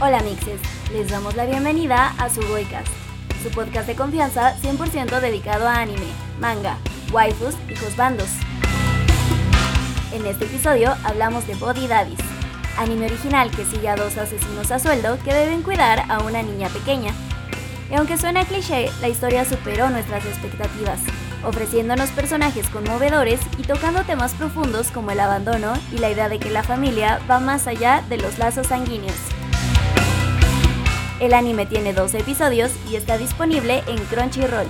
Hola mixes, les damos la bienvenida a su Goicast, su podcast de confianza 100% dedicado a anime, manga, waifus y josbandos. En este episodio hablamos de Body Daddies, anime original que sigue a dos asesinos a sueldo que deben cuidar a una niña pequeña. Y aunque suena cliché, la historia superó nuestras expectativas, ofreciéndonos personajes conmovedores y tocando temas profundos como el abandono y la idea de que la familia va más allá de los lazos sanguíneos. El anime tiene 12 episodios y está disponible en Crunchyroll.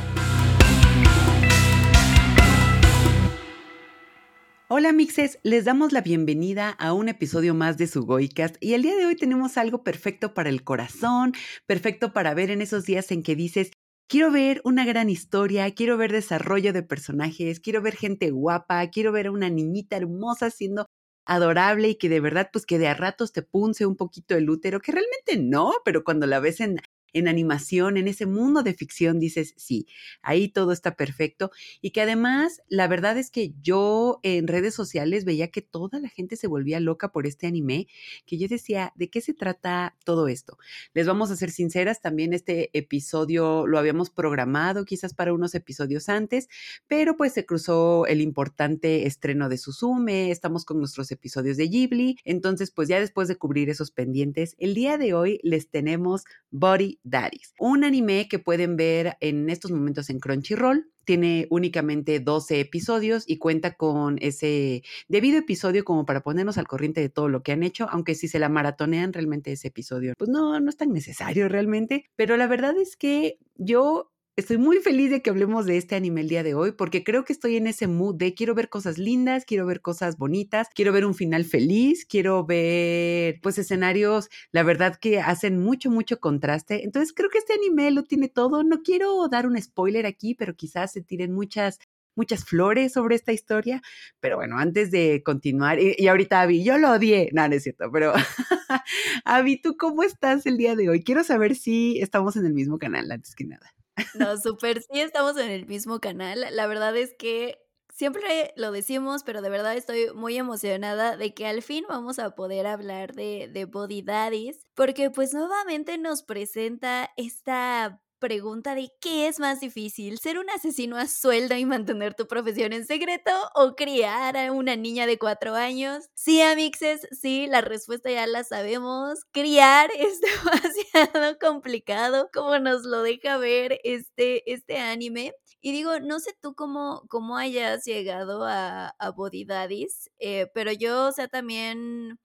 Hola mixes, les damos la bienvenida a un episodio más de su Goicast y el día de hoy tenemos algo perfecto para el corazón, perfecto para ver en esos días en que dices, quiero ver una gran historia, quiero ver desarrollo de personajes, quiero ver gente guapa, quiero ver a una niñita hermosa siendo adorable y que de verdad, pues que de a ratos te punce un poquito el útero, que realmente no, pero cuando la ves en en animación, en ese mundo de ficción, dices, sí, ahí todo está perfecto. Y que además, la verdad es que yo en redes sociales veía que toda la gente se volvía loca por este anime, que yo decía, ¿de qué se trata todo esto? Les vamos a ser sinceras, también este episodio lo habíamos programado quizás para unos episodios antes, pero pues se cruzó el importante estreno de Suzume, estamos con nuestros episodios de Ghibli, entonces pues ya después de cubrir esos pendientes, el día de hoy les tenemos Body Daddies, un anime que pueden ver en estos momentos en Crunchyroll. Tiene únicamente 12 episodios y cuenta con ese debido episodio como para ponernos al corriente de todo lo que han hecho, aunque si se la maratonean realmente ese episodio, pues no, no es tan necesario realmente. Pero la verdad es que yo Estoy muy feliz de que hablemos de este anime el día de hoy porque creo que estoy en ese mood de quiero ver cosas lindas, quiero ver cosas bonitas, quiero ver un final feliz, quiero ver pues escenarios, la verdad que hacen mucho, mucho contraste. Entonces creo que este anime lo tiene todo. No quiero dar un spoiler aquí, pero quizás se tiren muchas muchas flores sobre esta historia. Pero bueno, antes de continuar, y, ahorita Avi, yo lo odié, no, no es cierto, pero Avi, ¿tú cómo estás el día de hoy? Quiero saber si estamos en el mismo canal antes que nada. No, súper, sí estamos en el mismo canal. La verdad es que siempre lo decimos, pero de verdad estoy muy emocionada de que al fin vamos a poder hablar de, de Body Daddies, porque pues nuevamente nos presenta esta pregunta de qué es más difícil, ser un asesino a sueldo y mantener tu profesión en secreto o criar a una niña de cuatro años. Sí, amixes, sí, la respuesta ya la sabemos. Criar es demasiado complicado, como nos lo deja ver este, este anime. Y digo, no sé tú cómo, cómo hayas llegado a, a Body Daddies, eh, pero yo, o sea, también,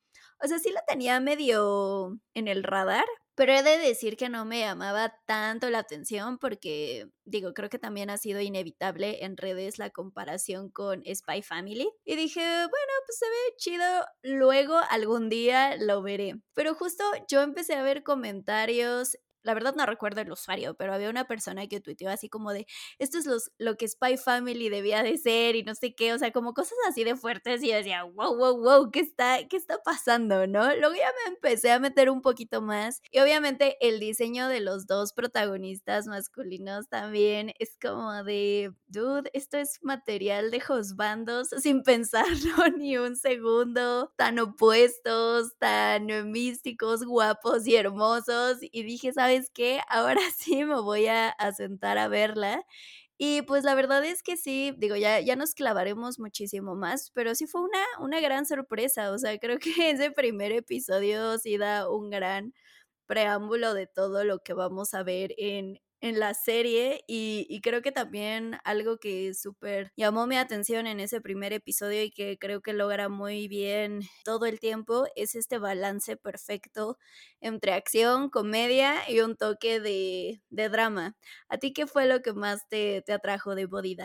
o sea, sí la tenía medio en el radar, pero he de decir que no me llamaba tanto la atención porque, digo, creo que también ha sido inevitable en redes la comparación con Spy Family. Y dije, bueno, pues se ve chido, luego algún día lo veré. Pero justo yo empecé a ver comentarios la verdad no recuerdo el usuario, pero había una persona que tuiteó así como de, esto es los, lo que Spy Family debía de ser y no sé qué, o sea, como cosas así de fuertes y yo decía, wow, wow, wow, ¿qué está, qué está pasando, no? Luego ya me empecé a meter un poquito más y obviamente el diseño de los dos protagonistas masculinos también es como de, dude, esto es material de bandos sin pensarlo ni un segundo, tan opuestos, tan místicos, guapos y hermosos y dije, ¿sabes? Es que ahora sí me voy a, sentar a verla. Y pues la verdad es que sí, digo, ya, ya nos clavaremos muchísimo más, pero sí fue una, una gran sorpresa. O sea, creo que ese primer episodio sí da un gran preámbulo de todo lo que vamos a ver en, en la serie y, creo que también algo que súper llamó mi atención en ese primer episodio y que creo que logra muy bien todo el tiempo es este balance perfecto entre acción, comedia y un toque de, drama. ¿A ti qué fue lo que más te, te atrajo de Body?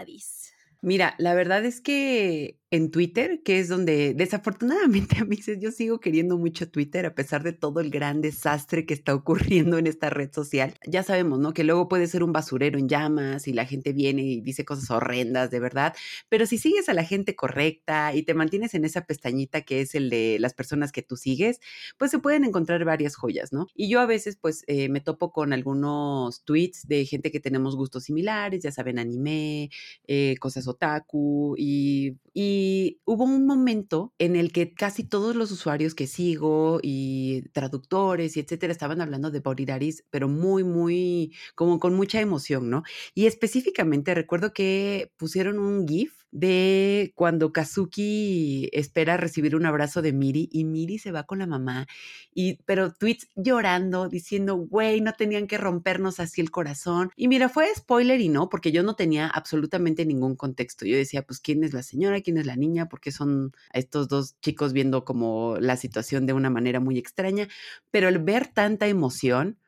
Mira, la verdad es que en Twitter, que es donde desafortunadamente a mí yo sigo queriendo mucho Twitter a pesar de todo el gran desastre que está ocurriendo en esta red social. Ya sabemos, ¿no? Que luego puede ser un basurero en llamas y la gente viene y dice cosas horrendas, de verdad. Pero si sigues a la gente correcta y te mantienes en esa pestañita que es el de las personas que tú sigues, pues se pueden encontrar varias joyas, ¿no? Y yo a veces pues eh, me topo con algunos tweets de gente que tenemos gustos similares, ya saben, anime, eh, cosas otaku y Y hubo un momento en el que casi todos los usuarios que sigo y traductores y etcétera estaban hablando de Boridaris, pero muy, muy, como con mucha emoción, ¿no? Y específicamente recuerdo que pusieron un GIF de cuando Kazuki espera recibir un abrazo de Miri y Miri se va con la mamá, y, pero tweets llorando, diciendo, güey, no tenían que rompernos así el corazón. Y mira, fue spoiler y no, porque yo no tenía absolutamente ningún contexto. Yo decía, pues, ¿quién es la señora? ¿Quién es la niña? Porque son estos dos chicos viendo como la situación de una manera muy extraña. Pero el ver tanta emoción,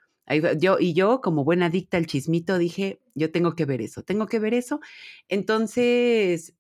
yo, y yo, como buena adicta al chismito, dije, yo tengo que ver eso, tengo que ver eso. Entonces,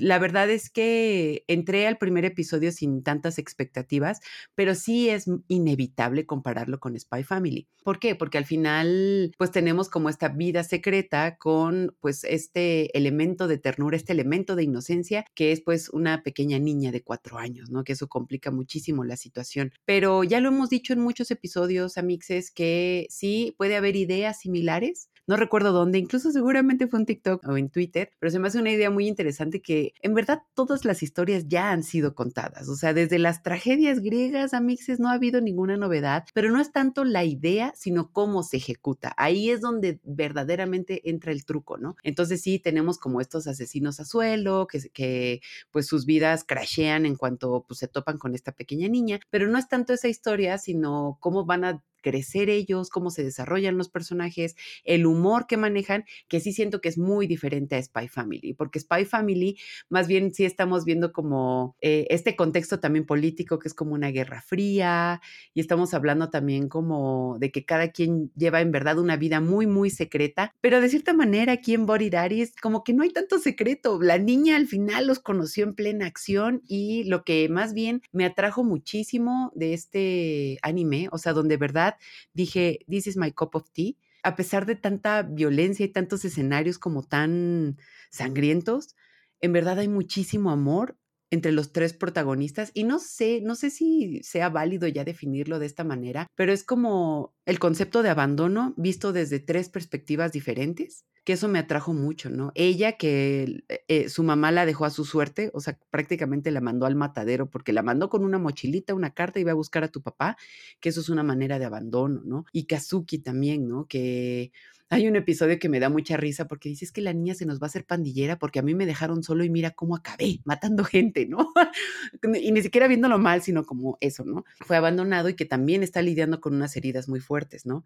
la verdad es que entré al primer episodio sin tantas expectativas, pero sí es inevitable compararlo con Spy Family. ¿Por qué? Porque al final, pues tenemos como esta vida secreta con pues este elemento de ternura, este elemento de inocencia, que es pues una pequeña niña de cuatro años, ¿no? Que eso complica muchísimo la situación. Pero ya lo hemos dicho en muchos episodios, Amixes, que sí puede haber ideas similares, no recuerdo dónde, incluso seguramente fue en TikTok o en Twitter, pero se me hace una idea muy interesante que en verdad todas las historias ya han sido contadas, o sea, desde las tragedias griegas a mixes no ha habido ninguna novedad, pero no es tanto la idea, sino cómo se ejecuta. Ahí es donde verdaderamente entra el truco, ¿no? Entonces sí, tenemos como estos asesinos a suelo, que, pues sus vidas crashean en cuanto pues, se topan con esta pequeña niña, pero no es tanto esa historia, sino cómo van a crecer ellos, cómo se desarrollan los personajes, el humor que manejan, que sí siento que es muy diferente a Spy Family, porque Spy Family más bien sí estamos viendo como eh, este contexto también político, que es como una guerra fría, y estamos hablando también como de que cada quien lleva en verdad una vida muy, muy secreta, pero de cierta manera aquí en Body Daddies como que no hay tanto secreto, la niña al final los conoció en plena acción y lo que más bien me atrajo muchísimo de este anime, o sea, donde verdad dije, this is my cup of tea. A pesar de tanta violencia y tantos escenarios como tan sangrientos, en verdad hay muchísimo amor entre los tres protagonistas y no sé, no sé si sea válido ya definirlo de esta manera, pero es como el concepto de abandono visto desde tres perspectivas diferentes que eso me atrajo mucho, ¿no? Ella que eh, eh, su mamá la dejó a su suerte, o sea, prácticamente la mandó al matadero porque la mandó con una mochilita, una carta y iba a buscar a tu papá, que eso es una manera de abandono, ¿no? Y Kazuki también, ¿no? Que hay un episodio que me da mucha risa porque dices que la niña se nos va a hacer pandillera porque a mí me dejaron solo y mira cómo acabé, matando gente, ¿no? y ni siquiera viéndolo mal, sino como eso, ¿no? Fue abandonado y que también está lidiando con unas heridas muy fuertes, ¿no?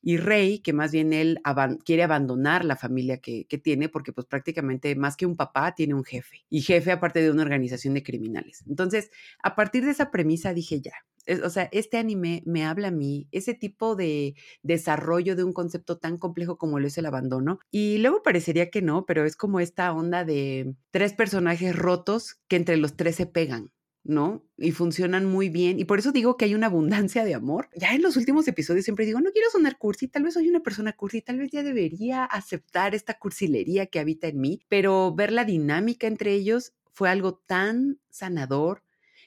Y Rey, que más bien él quiere abandonar la familia que, que tiene porque pues prácticamente más que un papá tiene un jefe y jefe aparte de una organización de criminales. Entonces, a partir de esa premisa dije ya, o sea, este anime me habla a mí, ese tipo de desarrollo de un concepto tan complejo como lo es el abandono. Y luego parecería que no, pero es como esta onda de tres personajes rotos que entre los tres se pegan. ¿no? Y funcionan muy bien. Y por eso digo que hay una abundancia de amor. Ya en los últimos episodios siempre digo, no quiero sonar cursi, tal vez soy una persona cursi, tal vez ya debería aceptar esta cursilería que habita en mí, pero ver la dinámica entre ellos fue algo tan sanador,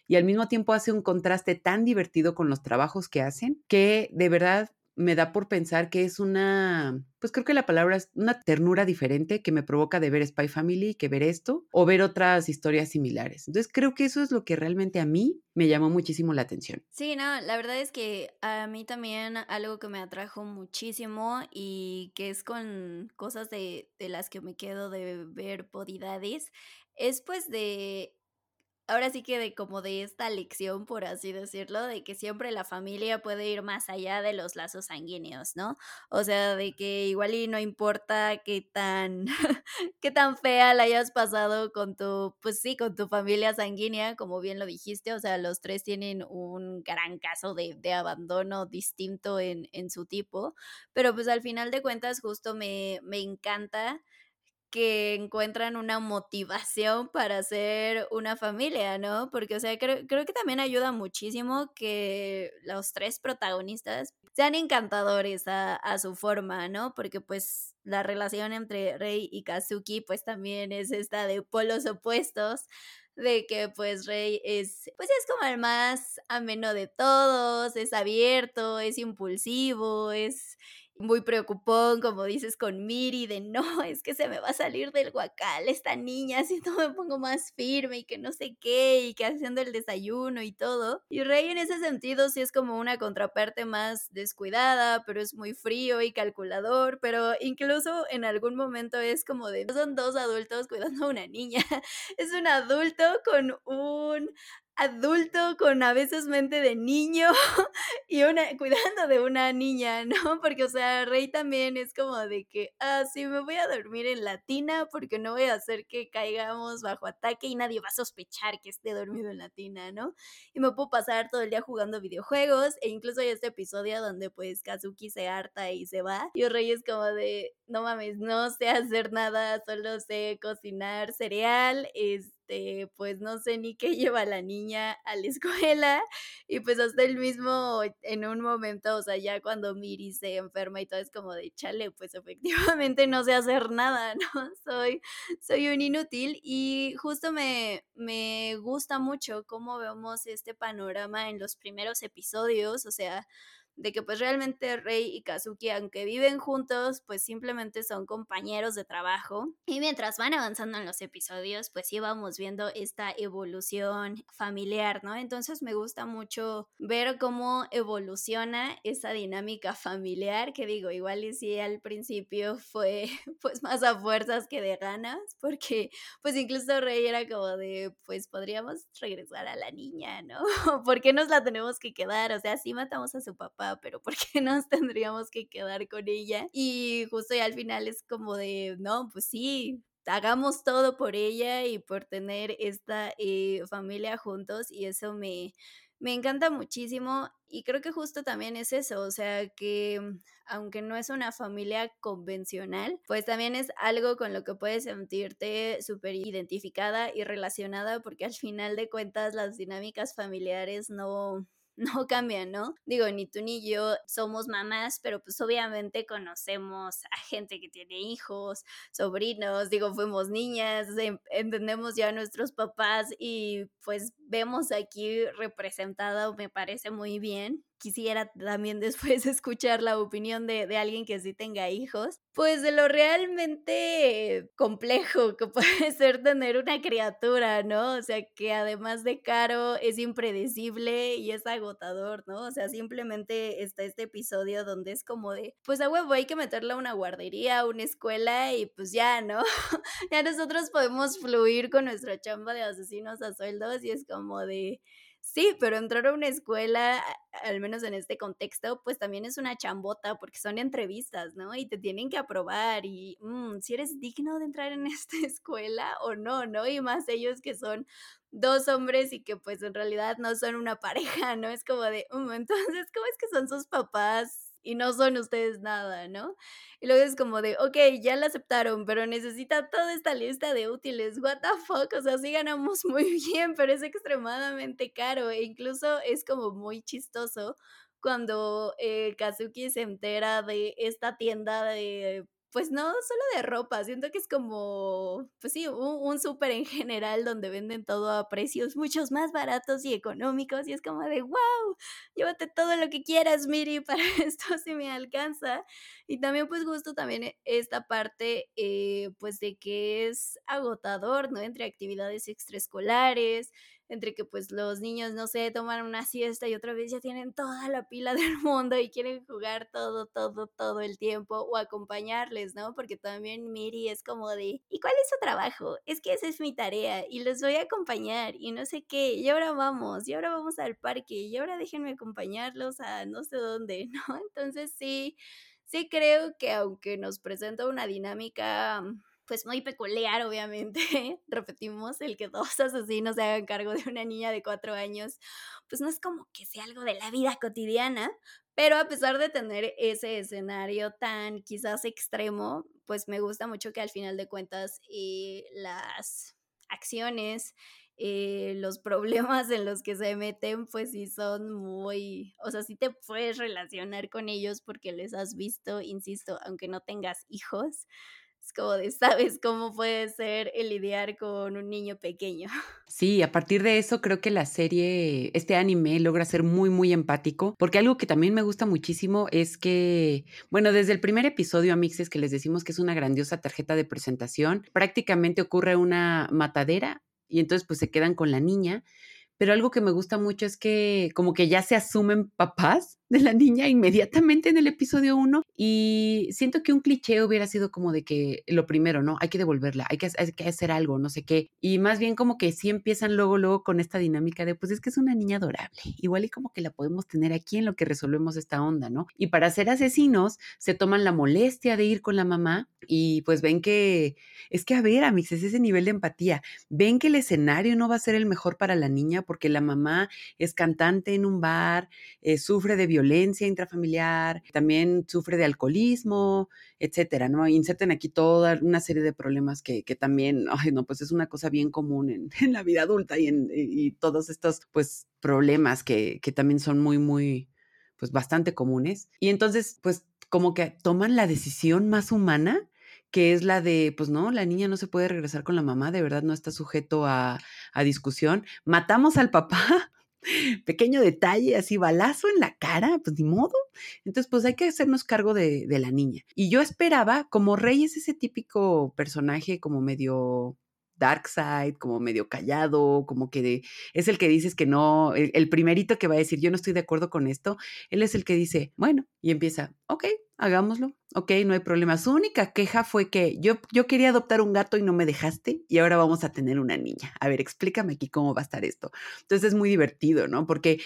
y al mismo tiempo hace un contraste tan divertido con los trabajos que hacen que de verdad me da por pensar que es una, pues creo que la palabra es una ternura diferente que me provoca de ver Spy Family que ver esto o ver otras historias similares. Entonces creo que eso es lo que realmente a mí me llamó muchísimo la atención. Sí, no, la verdad es que a mí también algo que me atrajo muchísimo y que es con cosas de, de las que me quedo de ver Podidades es pues de ahora sí que de como de esta lección, por así decirlo, de que siempre la familia puede ir más allá de los lazos sanguíneos, ¿no? O sea, de que igual y no importa qué tan, qué tan fea la hayas pasado con tu, pues sí, con tu familia sanguínea, como bien lo dijiste, o sea, los tres tienen un gran caso de, de abandono distinto en, en su tipo, pero pues al final de cuentas justo me, me encanta que encuentran una motivación para ser una familia, ¿no? Porque, o sea, creo, creo, que también ayuda muchísimo que los tres protagonistas sean encantadores a, su forma, ¿no? Porque, pues, la relación entre Rey y Kazuki, pues, también es esta de polos opuestos, de que, pues, Rey es, pues, es como el más ameno de todos, es abierto, es impulsivo, es muy preocupón, como dices, con Miri, de no, es que se me va a salir del guacal esta niña, si no me pongo más firme y que no sé qué, y que haciendo el desayuno y todo. Y Rey en ese sentido sí es como una contraparte más descuidada, pero es muy frío y calculador, pero incluso en algún momento es como de, son dos adultos cuidando a una niña, es un adulto con un adulto con a veces mente de niño y una cuidando de una niña, ¿no? Porque, o sea, Rey también es como de que, ah, sí, me voy a dormir en la tina porque no voy a hacer que caigamos bajo ataque y nadie va a sospechar que esté dormido en la tina, ¿no? Y me puedo pasar todo el día jugando videojuegos e incluso hay este episodio donde pues Kazuki se harta y se va y Rey es como de, no mames, no sé hacer nada, solo sé cocinar cereal, es este, pues no sé ni qué lleva la niña a la escuela y pues hasta el mismo en un momento, o sea, ya cuando Miri se enferma y todo es como de chale, pues efectivamente no sé hacer nada, ¿no? Soy, soy un inútil y justo me, me gusta mucho cómo vemos este panorama en los primeros episodios, o sea, de que pues realmente Rei y Kazuki, aunque viven juntos, pues simplemente son compañeros de trabajo. Y mientras van avanzando en los episodios, pues íbamos viendo esta evolución familiar, ¿no? Entonces me gusta mucho ver cómo evoluciona esa dinámica familiar, que digo, igual y si al principio fue pues más a fuerzas que de ganas, porque pues incluso Rey era como de, pues podríamos regresar a la niña, ¿no? ¿Por qué nos la tenemos que quedar? O sea, sí matamos a su papá pero ¿por qué nos tendríamos que quedar con ella? Y justo ya al final es como de, no, pues sí, hagamos todo por ella y por tener esta eh, familia juntos y eso me, me encanta muchísimo y creo que justo también es eso, o sea que aunque no es una familia convencional, pues también es algo con lo que puedes sentirte súper identificada y relacionada porque al final de cuentas las dinámicas familiares no, no cambian, ¿no? Digo, ni tú ni yo somos mamás, pero pues obviamente conocemos a gente que tiene hijos, sobrinos, digo, fuimos niñas, entendemos ya a nuestros papás y pues vemos aquí representado, me parece muy bien quisiera también después escuchar la opinión de, de, alguien que sí tenga hijos, pues de lo realmente complejo que puede ser tener una criatura, ¿no? O sea, que además de caro es impredecible y es agotador, ¿no? O sea, simplemente está este episodio donde es como de, pues a huevo hay que meterla a una guardería, a una escuela y pues ya, ¿no? ya nosotros podemos fluir con nuestra chamba de asesinos a sueldos y es como de Sí, pero entrar a una escuela, al menos en este contexto, pues también es una chambota porque son entrevistas, ¿no? Y te tienen que aprobar y mm, si eres digno de entrar en esta escuela o no, ¿no? Y más ellos que son dos hombres y que pues en realidad no son una pareja, ¿no? Es como de, um, entonces, ¿cómo es que son sus papás? Y no son ustedes nada, ¿no? Y luego es como de, ok, ya la aceptaron, pero necesita toda esta lista de útiles, what the fuck, o sea, sí ganamos muy bien, pero es extremadamente caro e incluso es como muy chistoso cuando eh, Kazuki se entera de esta tienda de pues no solo de ropa, siento que es como, pues sí, un, súper en general donde venden todo a precios muchos más baratos y económicos y es como de, wow, llévate todo lo que quieras, Miri, para esto si me alcanza. Y también pues gusto también e, esta parte, eh, pues de que es agotador, ¿no? Entre actividades extraescolares, entre que pues los niños, no sé, toman una siesta y otra vez ya tienen toda la pila del mundo y quieren jugar todo, todo, todo el tiempo o acompañarles, ¿no? Porque también Miri es como de, ¿y cuál es su trabajo? Es que esa es mi tarea y los voy a acompañar y no sé qué, y ahora vamos, y ahora vamos al parque, y ahora déjenme acompañarlos a no sé dónde, ¿no? Entonces sí, sí creo que aunque nos presenta una dinámica pues muy peculiar, obviamente. Repetimos, el que dos asesinos se hagan cargo de una niña de cuatro años, pues no es como que sea algo de la vida cotidiana, pero a pesar de tener ese escenario tan quizás extremo, pues me gusta mucho que al final de cuentas eh, las acciones, eh, los problemas en los que se meten, pues sí son muy, o sea, sí te puedes relacionar con ellos porque les has visto, insisto, aunque no tengas hijos, Como de, sabes cómo puede ser el lidiar con un niño pequeño. Sí, a partir de eso creo que la serie, este anime logra ser muy, muy empático, porque algo que también me gusta muchísimo es que, bueno, desde el primer episodio, Amixes, que les decimos que es una grandiosa tarjeta de presentación, prácticamente ocurre una matadera y entonces pues se quedan con la niña pero algo que me gusta mucho es que como que ya se asumen papás de la niña inmediatamente en el episodio 1 y siento que un cliché hubiera sido como de que lo primero, ¿no? Hay que devolverla, hay que, hay que hacer algo, no sé qué. Y más bien como que sí empiezan luego, luego con esta dinámica de, pues es que es una niña adorable, igual y como que la podemos tener aquí en lo que resolvemos esta onda, ¿no? Y para ser asesinos se toman la molestia de ir con la mamá y pues ven que, es que a ver, Amix, es ese nivel de empatía, ven que el escenario no va a ser el mejor para la niña porque la mamá es cantante en un bar, eh, sufre de violencia intrafamiliar, también sufre de alcoholismo, etcétera, ¿no? Inserten aquí toda una serie de problemas que, también, ay, no, pues es una cosa bien común en, la vida adulta y en todos estos, pues, problemas que, que también son muy, muy, pues, bastante comunes. Y entonces, pues, como que toman la decisión más humana que es la de, pues no, la niña no se puede regresar con la mamá, de verdad no está sujeto a, discusión. Matamos al papá, pequeño detalle, así balazo en la cara, pues ni modo. Entonces, pues hay que hacernos cargo de, de la niña. Y yo esperaba, como Rey es ese típico personaje como medio dark side, como medio callado, como que es el que dices que no, el, primerito que va a decir, yo no estoy de acuerdo con esto, él es el que dice, bueno, y empieza, ok, hagámoslo, ok, no hay problema. Su única queja fue que yo, yo quería adoptar un gato y no me dejaste y ahora vamos a tener una niña. A ver, explícame aquí cómo va a estar esto. Entonces es muy divertido, ¿no? Porque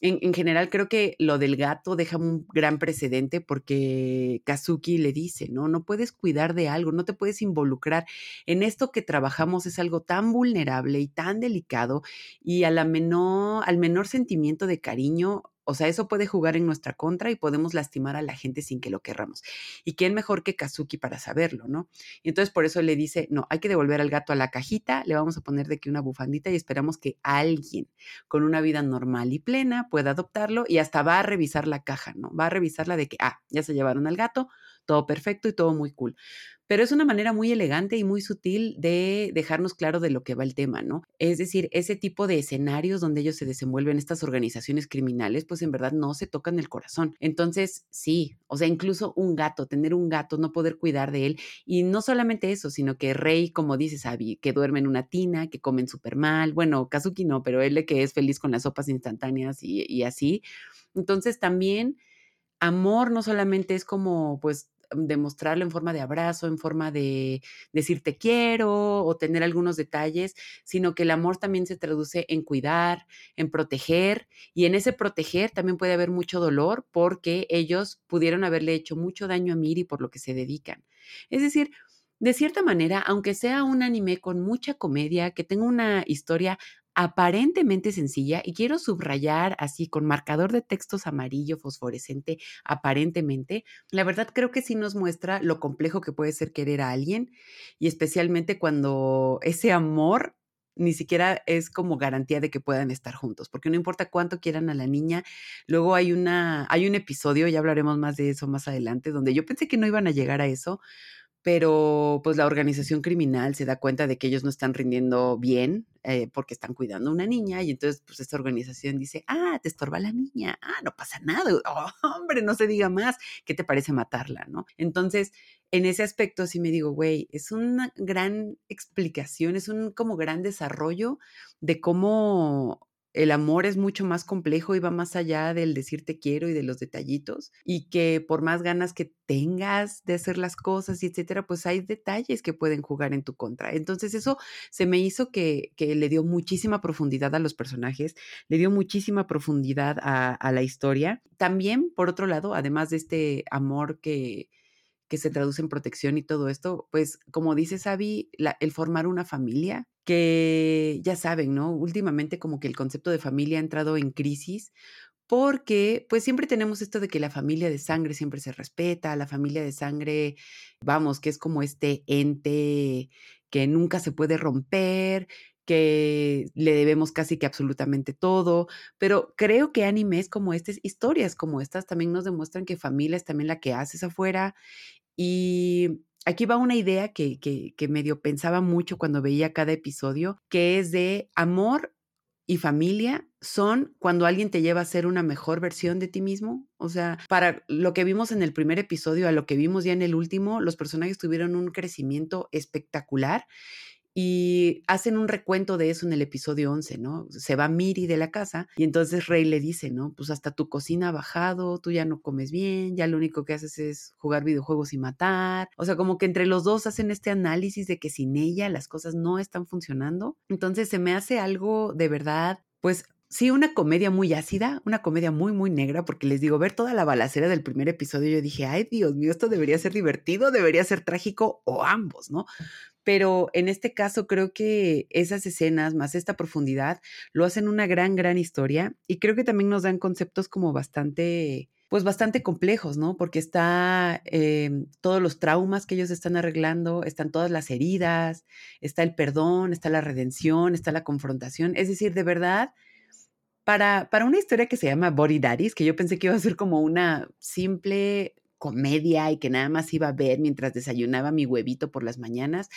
en, general creo que lo del gato deja un gran precedente porque Kazuki le dice, ¿no? No puedes cuidar de algo, no te puedes involucrar. En esto que trabajamos es algo tan vulnerable y tan delicado y a la menor, al menor sentimiento de cariño o sea, eso puede jugar en nuestra contra y podemos lastimar a la gente sin que lo querramos. ¿Y quién mejor que Kazuki para saberlo, no? Y entonces por eso le dice, no, hay que devolver al gato a la cajita, le vamos a poner de aquí una bufandita y esperamos que alguien con una vida normal y plena pueda adoptarlo y hasta va a revisar la caja, ¿no? Va a revisarla de que, ah, ya se llevaron al gato, todo perfecto y todo muy cool pero es una manera muy elegante y muy sutil de dejarnos claro de lo que va el tema, ¿no? Es decir, ese tipo de escenarios donde ellos se desenvuelven, estas organizaciones criminales, pues en verdad no se tocan el corazón. Entonces, sí, o sea, incluso un gato, tener un gato, no poder cuidar de él, y no solamente eso, sino que Rey, como dice Sabi, que duerme en una tina, que comen súper mal, bueno, Kazuki no, pero él que es feliz con las sopas instantáneas y así. Entonces también amor no solamente es como, pues, demostrarlo en forma de abrazo, en forma de decir te quiero o tener algunos detalles, sino que el amor también se traduce en cuidar, en proteger y en ese proteger también puede haber mucho dolor porque ellos pudieron haberle hecho mucho daño a Miri por lo que se dedican. Es decir, de cierta manera, aunque sea un anime con mucha comedia, que tenga una historia aparentemente sencilla y quiero subrayar así con marcador de textos amarillo fosforescente aparentemente, la verdad creo que sí nos muestra lo complejo que puede ser querer a alguien y especialmente cuando ese amor ni siquiera es como garantía de que puedan estar juntos, porque no importa cuánto quieran a la niña, luego hay una hay un episodio, ya hablaremos más de eso más adelante, donde yo pensé que no iban a llegar a eso, pero pues la organización criminal se da cuenta de que ellos no están rindiendo bien eh, porque están cuidando a una niña y entonces pues esta organización dice, ah, te estorba la niña, ah, no pasa nada, oh, hombre, no se diga más, ¿qué te parece matarla, no? Entonces, en ese aspecto sí me digo, güey, es una gran explicación, es un como gran desarrollo de cómo el amor es mucho más complejo y va más allá del decir te quiero y de los detallitos y que por más ganas que tengas de hacer las cosas y etcétera, pues hay detalles que pueden jugar en tu contra. Entonces eso se me hizo que, le dio muchísima profundidad a los personajes, le dio muchísima profundidad a, la historia. También, por otro lado, además de este amor que, que se traduce en protección y todo esto, pues como dice Sabi, el formar una familia que ya saben, ¿no? Últimamente como que el concepto de familia ha entrado en crisis porque pues siempre tenemos esto de que la familia de sangre siempre se respeta, la familia de sangre, vamos, que es como este ente que nunca se puede romper, que le debemos casi que absolutamente todo, pero creo que animes como estas, historias como estas también nos demuestran que familia es también la que haces afuera y aquí va una idea que, que, que medio pensaba mucho cuando veía cada episodio, que es de amor y familia son cuando alguien te lleva a ser una mejor versión de ti mismo. O sea, para lo que vimos en el primer episodio a lo que vimos ya en el último, los personajes tuvieron un crecimiento espectacular y hacen un recuento de eso en el episodio 11, ¿no? Se va Miri de la casa y entonces Rey le dice, ¿no? Pues hasta tu cocina ha bajado, tú ya no comes bien, ya lo único que haces es jugar videojuegos y matar. O sea, como que entre los dos hacen este análisis de que sin ella las cosas no están funcionando. Entonces se me hace algo de verdad, pues Sí, una comedia muy ácida, una comedia muy, muy negra, porque les digo, ver toda la balacera del primer episodio, yo dije, ay, Dios mío, esto debería ser divertido, debería ser trágico o ambos, ¿no? Pero en este caso creo que esas escenas, más esta profundidad, lo hacen una gran, gran historia y creo que también nos dan conceptos como bastante, pues bastante complejos, ¿no? Porque está em, todos los traumas que ellos están arreglando, están todas las heridas, está el perdón, está la redención, está la confrontación. Es decir, de verdad, para, para una historia que se llama Body Daddies, que yo pensé que iba a ser como una simple comedia y que nada más iba a ver mientras desayunaba mi huevito por las mañanas,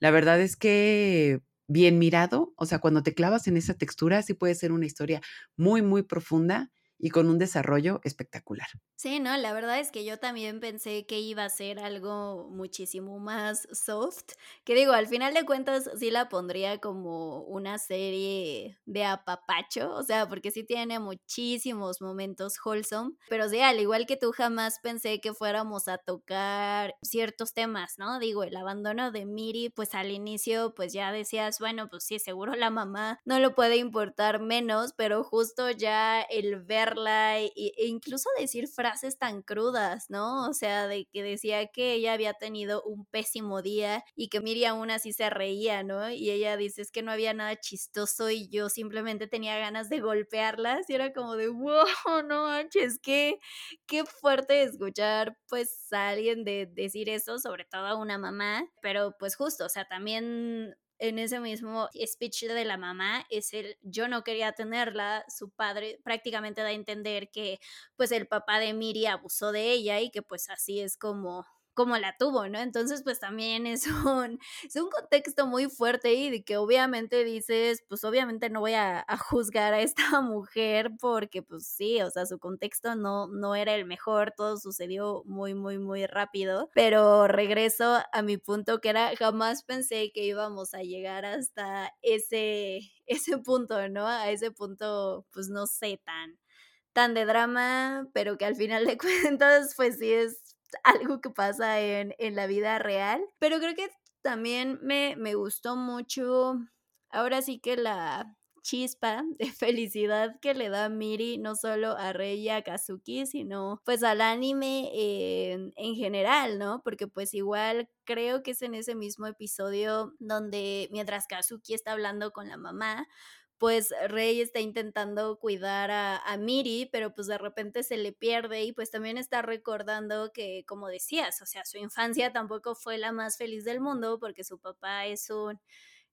la verdad es que bien mirado, o sea, cuando te clavas en esa textura, sí puede ser una historia muy, muy profunda y con un desarrollo espectacular. Sí, no, la verdad es que yo también pensé que iba a ser algo muchísimo más soft, que digo, al final de cuentas sí la pondría como una serie de apapacho, o sea, porque sí tiene muchísimos momentos wholesome, pero sí, al igual que tú jamás pensé que fuéramos a tocar ciertos temas, ¿no? Digo, el abandono de Miri, pues al inicio pues ya decías, bueno, pues sí, seguro la mamá no lo puede importar menos, pero justo ya el verla e, e incluso decir frases tan crudas, ¿no? O sea, de que decía que ella había tenido un pésimo día y que Miriam aún así se reía, ¿no? Y ella dice, es que no había nada chistoso y yo simplemente tenía ganas de golpearlas y era como de, wow, no manches, qué, qué fuerte escuchar pues a alguien de decir eso, sobre todo a una mamá, pero pues justo, o sea, también en ese mismo speech de la mamá es el yo no quería tenerla, su padre prácticamente da a entender que pues el papá de Miri abusó de ella y que pues así es como como la tuvo, ¿no? Entonces, pues también es un, es un contexto muy fuerte y de que obviamente dices, pues obviamente no voy a, juzgar a esta mujer porque pues sí, o sea, su contexto no, no era el mejor, todo sucedió muy, muy, muy rápido, pero regreso a mi punto que era, jamás pensé que íbamos a llegar hasta ese, ese punto, ¿no? A ese punto, pues no sé, tan tan de drama, pero que al final de cuentas, pues sí es algo que pasa en, la vida real. Pero creo que también me, me gustó mucho, ahora sí que la chispa de felicidad que le da Miri no solo a Rei y a Kazuki, sino pues al anime en, en, general, ¿no? Porque pues igual creo que es en ese mismo episodio donde mientras Kazuki está hablando con la mamá, pues Rey está intentando cuidar a, Miri, pero pues de repente se le pierde y pues también está recordando que, como decías, o sea, su infancia tampoco fue la más feliz del mundo porque su papá es un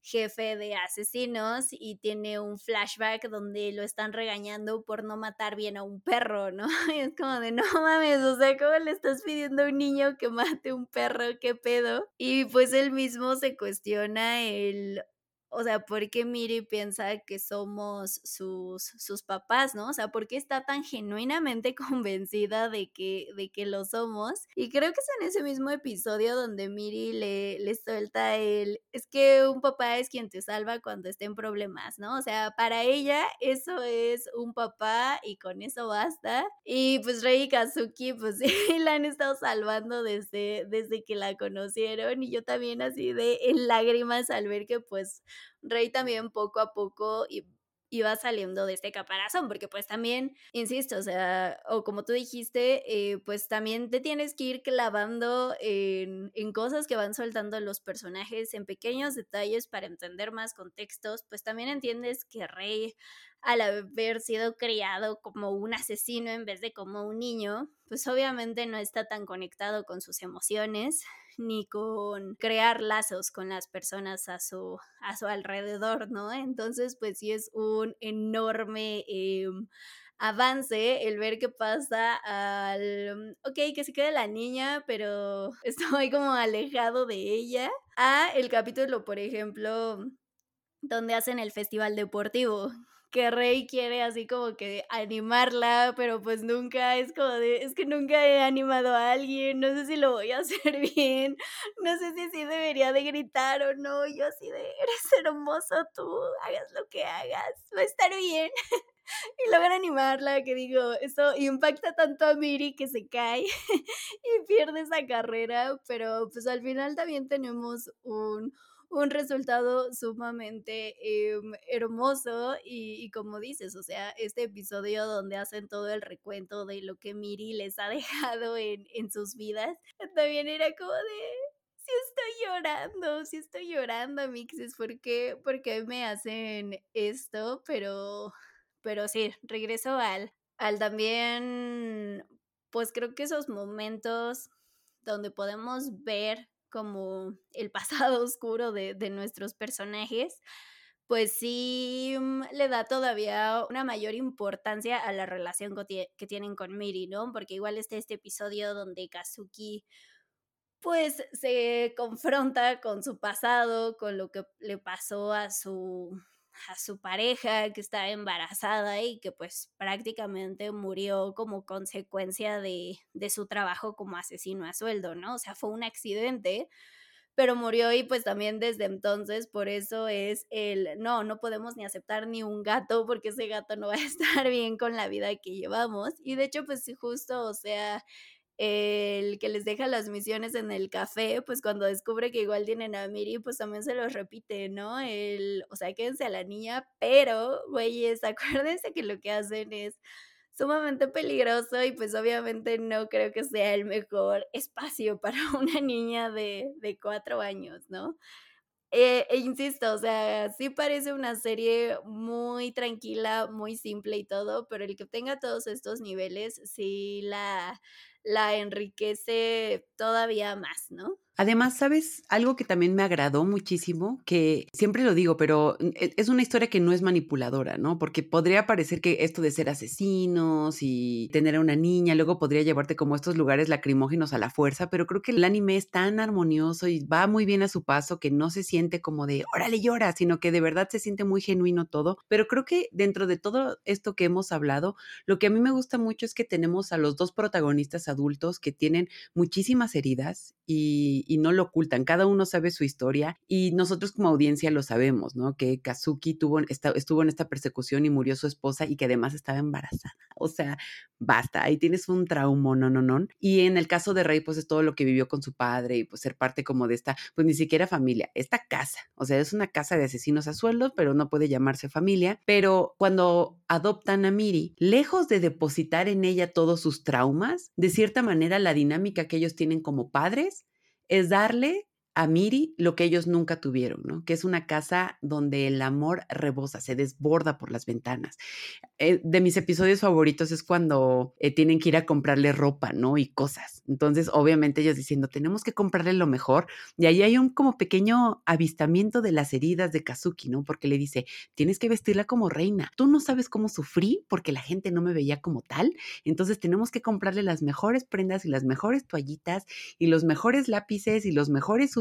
jefe de asesinos y tiene un flashback donde lo están regañando por no matar bien a un perro, ¿no? Y es como de, no mames, o sea, ¿cómo le estás pidiendo a un niño que mate un perro? ¿Qué pedo? Y pues él mismo se cuestiona el, o sea, ¿por qué Miri piensa que somos sus, sus papás, no? O sea, ¿por qué está tan genuinamente convencida de que, de que lo somos? Y creo que es en ese mismo episodio donde Miri le, le suelta el, es que un papá es quien te salva cuando esté en problemas, ¿no? O sea, para ella eso es un papá y con eso basta. Y pues Rei y Kazuki, pues sí, la han estado salvando desde, desde que la conocieron y yo también así de en lágrimas al ver que pues Rey también poco a poco iba saliendo de este caparazón, porque pues también, insisto, o sea, o como tú dijiste, eh, pues también te tienes que ir clavando en, en, cosas que van soltando los personajes, en pequeños detalles para entender más contextos, pues también entiendes que Rey, al haber sido criado como un asesino en vez de como un niño, pues obviamente no está tan conectado con sus emociones, ni con crear lazos con las personas a su, a su alrededor, ¿no? Entonces, pues sí es un enorme em, avance el ver qué pasa al, ok, que se quede la niña, pero estoy como alejado de ella, a el capítulo, por ejemplo, donde hacen el festival deportivo, que Rey quiere así como que animarla, pero pues nunca es como de, es que nunca he animado a alguien, no sé si lo voy a hacer bien, no sé si sí debería de gritar o no, yo así de, eres hermoso tú, hagas lo que hagas, va a estar bien. y logran animarla, que digo, eso impacta tanto a Miri que se cae y pierde esa carrera, pero pues al final también tenemos un un resultado sumamente em, hermoso y, como dices, o sea, este episodio donde hacen todo el recuento de lo que Miri les ha dejado en, en sus vidas, también era como de, si estoy llorando, si estoy llorando, Mixes, ¿por qué, ¿por qué me hacen esto? Pero, pero sí, regreso al, al también, pues creo que esos momentos donde podemos ver como el pasado oscuro de, nuestros personajes, pues sí mm, le da todavía una mayor importancia a la relación que tienen con Miri, ¿no? Porque igual está este episodio donde Kazuki pues se confronta con su pasado, con lo que le pasó a su a su pareja que estaba embarazada y que pues prácticamente murió como consecuencia de, de su trabajo como asesino a sueldo, ¿no? O sea, fue un accidente, pero murió y pues también desde entonces por eso es el, no, no podemos ni aceptar ni un gato porque ese gato no va a estar bien con la vida que llevamos. Y de hecho pues justo, o sea, el que les deja las misiones en el café, pues cuando descubre que igual tienen a Miri, pues también se los repite, ¿no? El, o sea, quédense a la niña, pero, güeyes, acuérdense que lo que hacen es sumamente peligroso y pues obviamente no creo que sea el mejor espacio para una niña de, de cuatro años, ¿no? Eh, e insisto, o sea, sí parece una serie muy tranquila, muy simple y todo, pero el que tenga todos estos niveles sí la, la enriquece todavía más, ¿no? Además, ¿sabes? Algo que también me agradó muchísimo, que siempre lo digo, pero e, es una historia que no es manipuladora, ¿no? Porque podría parecer que esto de ser asesinos y tener a una niña, luego podría llevarte como estos lugares lacrimógenos a la fuerza, pero creo que el anime es tan armonioso y va muy bien a su paso que no se siente como de, órale, llora, sino que de verdad se siente muy genuino todo. Pero creo que dentro de todo esto que hemos hablado, lo que a mí me gusta mucho es que tenemos a los dos protagonistas adultos que tienen muchísimas heridas y, y no lo ocultan. Cada uno sabe su historia y nosotros como audiencia lo sabemos, ¿no? Que Kazuki tuvo, estuvo en esta persecución y murió su esposa y que además estaba embarazada. O sea, basta, ahí tienes un trauma, no, no, no. Y en el caso de Rey, pues es todo lo que vivió con su padre y pues ser parte como de esta, pues ni siquiera familia, esta casa. O sea, es una casa de asesinos a sueldos, pero no puede llamarse familia. Pero cuando adoptan a Miri, lejos de depositar en ella todos sus traumas, de cierta manera la dinámica que ellos tienen como padres es darle a Miri lo que ellos nunca tuvieron, ¿no? Que es una casa donde el amor rebosa, se desborda por las ventanas. Eh, de mis episodios favoritos es cuando eh, tienen que ir a comprarle ropa, ¿no? Y cosas. Entonces, obviamente ellos diciendo, tenemos que comprarle lo mejor. Y ahí hay un como pequeño avistamiento de las heridas de Kazuki, ¿no? Porque le dice, tienes que vestirla como reina. Tú no sabes cómo sufrí porque la gente no me veía como tal. Entonces tenemos que comprarle las mejores prendas y las mejores toallitas y los mejores lápices y los mejores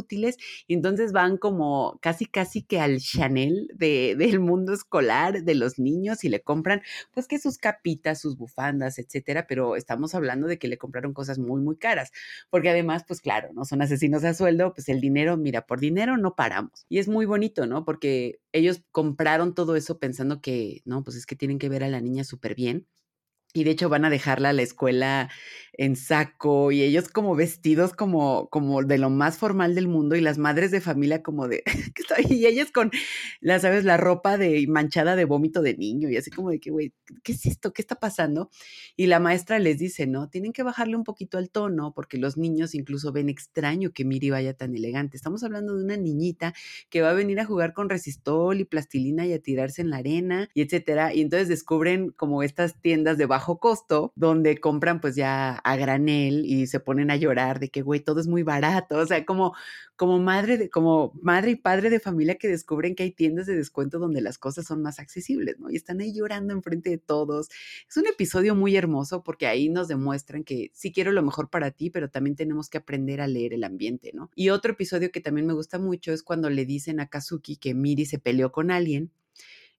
y entonces van como casi casi que al Chanel de, del mundo escolar de los niños y le compran pues que sus capitas, sus bufandas, etcétera, pero estamos hablando de que le compraron cosas muy muy caras, porque además pues claro, no son asesinos a sueldo, pues el dinero, mira, por dinero no paramos. Y es muy bonito, ¿no? Porque ellos compraron todo eso pensando que, no, pues es que tienen que ver a la niña súper bien y de hecho van a dejarla a la escuela en saco y ellos como vestidos como, como de lo más formal del mundo y las madres de familia como de, y ellas con, la, ¿sabes? La ropa de manchada de vómito de niño y así como de que, güey, ¿qué es esto? ¿Qué está pasando? Y la maestra les dice, ¿no? Tienen que bajarle un poquito al tono porque los niños incluso ven extraño que Miri vaya tan elegante. Estamos hablando de una niñita que va a venir a jugar con resistol y plastilina y a tirarse en la arena y etcétera. Y entonces descubren como estas tiendas de bajo costo donde compran pues ya a granel y se ponen a llorar de que, güey, todo es muy barato. O sea, como, como, madre de, como madre y padre de familia que descubren que hay tiendas de descuento donde las cosas son más accesibles, ¿no? Y están ahí llorando enfrente de todos. Es un episodio muy hermoso porque ahí nos demuestran que sí quiero lo mejor para ti, pero también tenemos que aprender a leer el ambiente, ¿no? Y otro episodio que también me gusta mucho es cuando le dicen a Kazuki que Miri se peleó con alguien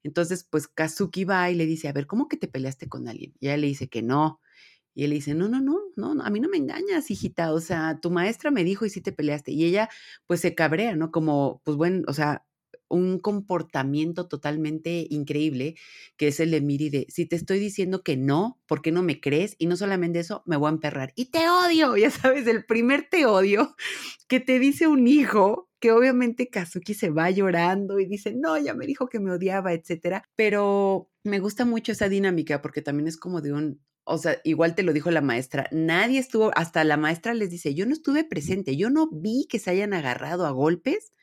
entonces, pues Kazuki va y le dice, a ver, ¿cómo que te peleaste con alguien? Y ella le dice que no. Y él le dice, no, no, no, no, a mí no me engañas, hijita. O sea, tu maestra me dijo y sí te peleaste. Y ella, pues se cabrea, ¿no? Como, pues bueno, o sea, un comportamiento totalmente increíble, que es el de Miri de, si te estoy diciendo que no, ¿por qué no me crees? Y no solamente eso, me voy a emperrar. Y te odio, ya sabes, el primer te odio que te dice un hijo que obviamente Kazuki se va llorando y dice, no, ya me dijo que me odiaba, etcétera. Pero me gusta mucho esa dinámica porque también es como de un, o sea, igual te lo dijo la maestra, nadie estuvo, hasta la maestra les dice, yo no estuve presente, yo no vi que se hayan agarrado a golpes,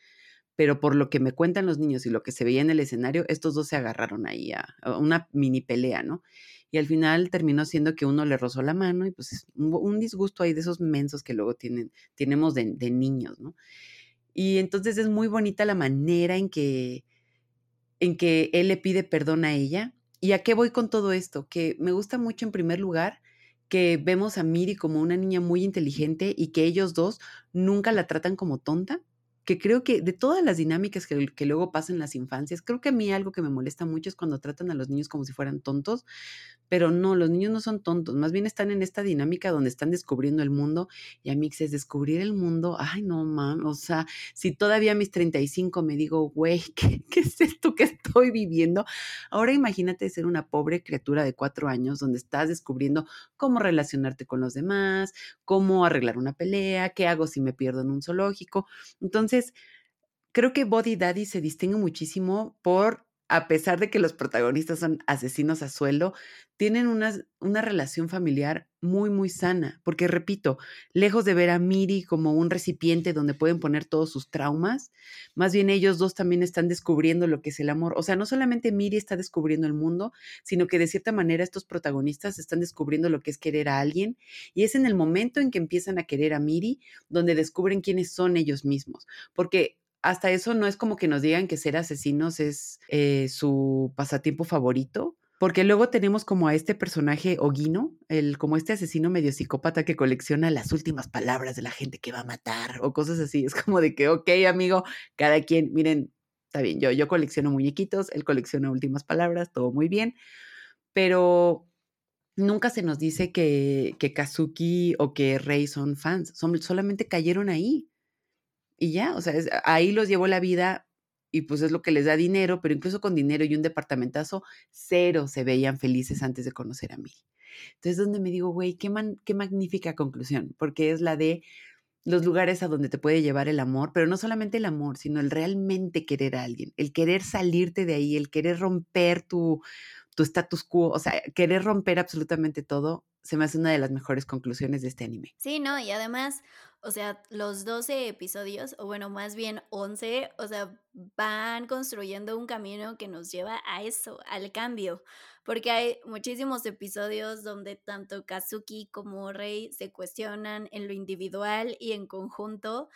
pero por lo que me cuentan los niños y lo que se veía en el escenario, estos dos se agarraron ahí a, una mini pelea, ¿no? Y al final terminó siendo que uno le rozó la mano y pues un, un disgusto ahí de esos mensos que luego tienen, tenemos de, niños, ¿no? Y entonces es muy bonita la manera en que, en que él le pide perdón a ella. ¿Y a qué voy con todo esto? Que me gusta mucho en primer lugar que vemos a Miri como una niña muy inteligente y que ellos dos nunca la tratan como tonta, que creo que de todas las dinámicas que, luego pasan en las infancias, creo que a mí algo que me molesta mucho es cuando tratan a los niños como si fueran tontos, pero no, los niños no son tontos, más bien están en esta dinámica donde están descubriendo el mundo y a mí es descubrir el mundo, ay no, mam, o sea, si todavía a mis 35 me digo, güey, ¿qué, ¿qué, es esto que estoy viviendo? Ahora imagínate ser una pobre criatura de cuatro años donde estás descubriendo cómo relacionarte con los demás, cómo arreglar una pelea, qué hago si me pierdo en un zoológico. Entonces, creo que Body Daddy se distingue muchísimo por a pesar de que los protagonistas son asesinos a sueldo, tienen una, una, relación familiar muy, muy sana. Porque, repito, lejos de ver a Miri como un recipiente donde pueden poner todos sus traumas, más bien ellos dos también están descubriendo lo que es el amor. O sea, no solamente Miri está descubriendo el mundo, sino que de cierta manera estos protagonistas están descubriendo lo que es querer a alguien. Y es en el momento en que empiezan a querer a Miri donde descubren quiénes son ellos mismos. Porque hasta eso no es como que nos digan que ser asesinos es eh, su pasatiempo favorito, porque luego tenemos como a este personaje Ogino, el, como este asesino medio psicópata que colecciona las últimas palabras de la gente que va a matar o cosas así. Es como de que, ok, amigo, cada quien, miren, está bien, yo, yo colecciono muñequitos, él colecciona últimas palabras, todo muy bien, pero nunca se nos dice que, que Kazuki o que Rei son fans, son, solamente cayeron ahí. Y ya, o sea, ahí los llevó la vida y pues es lo que les da dinero, pero incluso con dinero y un departamentazo, cero se veían felices antes de conocer a mí. Entonces, donde me digo, güey, qué, qué magnífica conclusión, porque es la de los lugares a donde te puede llevar el amor, pero no solamente el amor, sino el realmente querer a alguien, el querer salirte de ahí, el querer romper tu, tu status quo, o sea, querer romper absolutamente todo, se me hace una de las mejores conclusiones de este anime. Sí, no, y además, o sea, los 12 episodios, o bueno, más bien 11, o sea, van construyendo un camino que nos lleva a eso, al cambio, porque hay muchísimos episodios donde tanto Kazuki como Rei se cuestionan en lo individual y en conjunto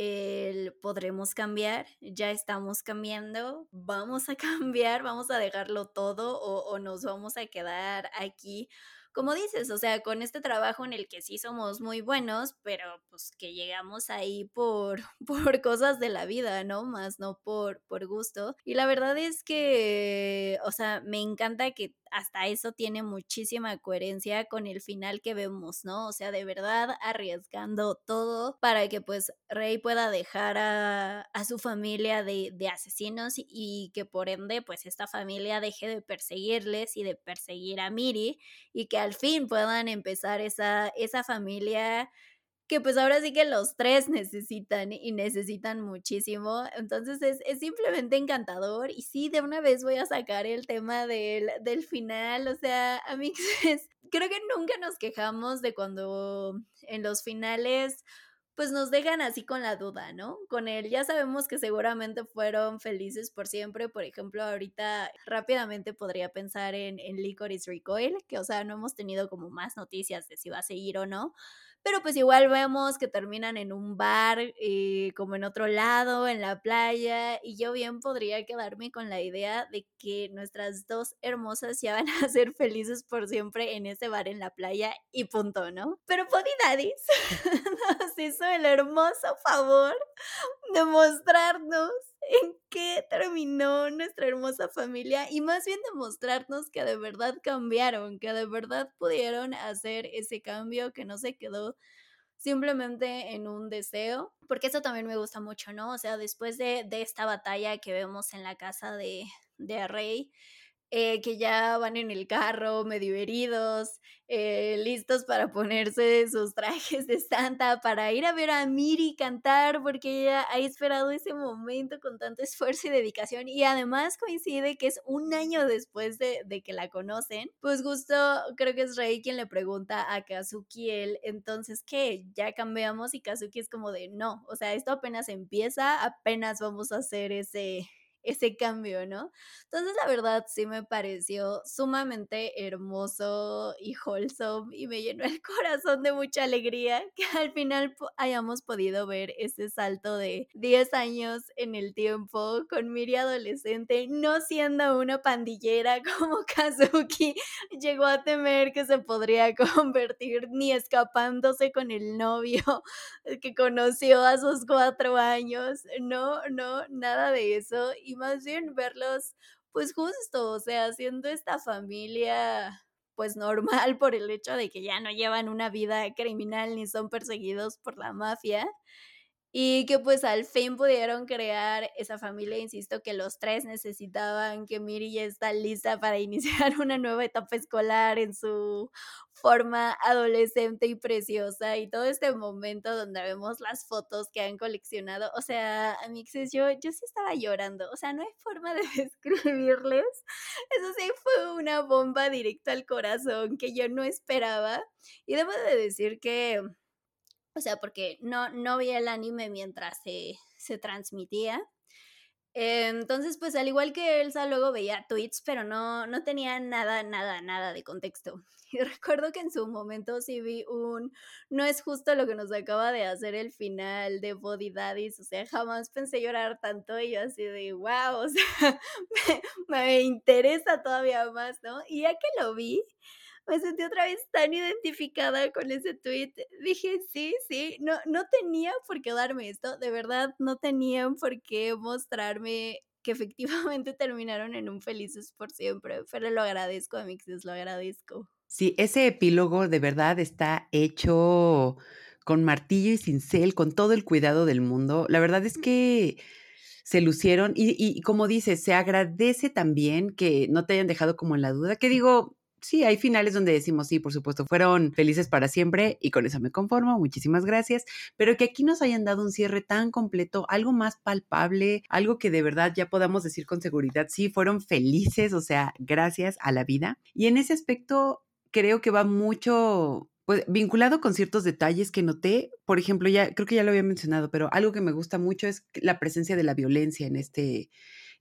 el podremos cambiar, ya estamos cambiando, vamos a cambiar, vamos a dejarlo todo o, o nos vamos a quedar aquí como dices, o sea, con este trabajo en el que sí somos muy buenos, pero pues que llegamos ahí por, por cosas de la vida, ¿no? Más no por, por gusto. Y la verdad es que, o sea, me encanta que hasta eso tiene muchísima coherencia con el final que vemos, ¿no? O sea, de verdad arriesgando todo para que pues Rey pueda dejar a, a su familia de, de, asesinos y que por ende pues esta familia deje de perseguirles y de perseguir a Miri y que al fin puedan empezar esa, esa familia que pues ahora sí que los tres necesitan y necesitan muchísimo. Entonces es, es, simplemente encantador. Y sí, de una vez voy a sacar el tema del, del final. O sea, a mí creo que nunca nos quejamos de cuando en los finales pues nos dejan así con la duda, ¿no? Con él ya sabemos que seguramente fueron felices por siempre, por ejemplo, ahorita rápidamente podría pensar en, en Licorice Recoil, que o sea, no hemos tenido como más noticias de si va a seguir o no, pero pues igual vemos que terminan en un bar, eh, como en otro lado, en la playa, y yo bien podría quedarme con la idea de que nuestras dos hermosas ya van a ser felices por siempre en ese bar en la playa y punto, ¿no? Pero Body Daddies nos hizo el hermoso favor de mostrarnos en qué terminó nuestra hermosa familia y más bien demostrarnos que de verdad cambiaron, que de verdad pudieron hacer ese cambio, que no se quedó simplemente en un deseo, porque eso también me gusta mucho, ¿no? O sea, después de, de esta batalla que vemos en la casa de, de Rey, eh, que ya van en el carro medio heridos, eh, listos para ponerse sus trajes de Santa, para ir a ver a Miri cantar, porque ella ha esperado ese momento con tanto esfuerzo y dedicación, y además coincide que es un año después de, de que la conocen, pues justo creo que es Rey quien le pregunta a Kazuki él, entonces, ¿qué? Ya cambiamos y Kazuki es como de, no, o sea, esto apenas empieza, apenas vamos a hacer ese ese cambio, ¿no? Entonces, la verdad, sí me pareció sumamente hermoso y wholesome y me llenó el corazón de mucha alegría que al final hayamos podido ver ese salto de 10 años en el tiempo con Miri adolescente, no siendo una pandillera como Kazuki llegó a temer que se podría convertir ni escapándose con el novio que conoció a sus cuatro años. No, no, nada de eso más bien verlos pues justo, o sea, haciendo esta familia pues normal por el hecho de que ya no llevan una vida criminal ni son perseguidos por la mafia y que pues al fin pudieron crear esa familia, insisto que los tres necesitaban, que Miri ya está lista para iniciar una nueva etapa escolar en su forma adolescente y preciosa y todo este momento donde vemos las fotos que han coleccionado, o sea, amixes, yo, yo sí estaba llorando, o sea, no hay forma de describirles, eso sí fue una bomba directa al corazón que yo no esperaba. Y debo de decir que o sea, porque no, no vi el anime mientras se, se transmitía. Entonces, pues al igual que Elsa, luego veía tweets, pero no, no tenía nada, nada, nada de contexto. Y recuerdo que en su momento sí vi un, no es justo lo que nos acaba de hacer el final de Body Daddies, o sea, jamás pensé llorar tanto y yo así de, wow, o sea, me, me interesa todavía más, ¿no? Y ya que lo vi, me sentí otra vez tan identificada con ese tweet. Dije, sí, sí, no, no tenían por qué darme esto, de verdad, no tenían por qué mostrarme que efectivamente terminaron en un felices por siempre, pero lo agradezco, amixes, lo agradezco. Sí, ese epílogo de verdad está hecho con martillo y cincel, con todo el cuidado del mundo. La verdad es que se lucieron y, y como dices, se agradece también que no te hayan dejado como en la duda, que digo, sí, hay finales donde decimos, sí, por supuesto, fueron felices para siempre y con eso me conformo, muchísimas gracias, pero que aquí nos hayan dado un cierre tan completo, algo más palpable, algo que de verdad ya podamos decir con seguridad, sí, fueron felices, o sea, gracias a la vida. Y en ese aspecto creo que va mucho pues, vinculado con ciertos detalles que noté, por ejemplo, ya creo que ya lo había mencionado, pero algo que me gusta mucho es la presencia de la violencia en este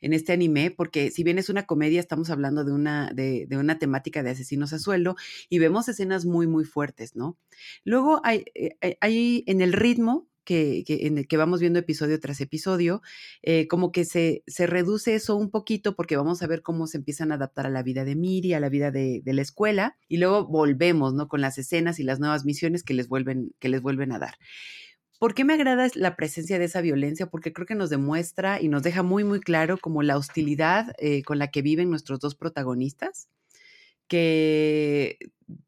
en este anime, porque si bien es una comedia, estamos hablando de una, de, una temática de asesinos a sueldo y vemos escenas muy, muy fuertes, ¿no? Luego hay, eh, hay en el ritmo que, en el que vamos viendo episodio tras episodio, eh, como que se, se, reduce eso un poquito porque vamos a ver cómo se empiezan a adaptar a la vida de Miri, a la vida de, de, la escuela, y luego volvemos, ¿no? Con las escenas y las nuevas misiones que les vuelven, que les vuelven a dar. ¿Por qué me agrada la presencia de esa violencia? Porque creo que nos demuestra y nos deja muy, muy claro como la hostilidad eh, con la que viven nuestros dos protagonistas, que,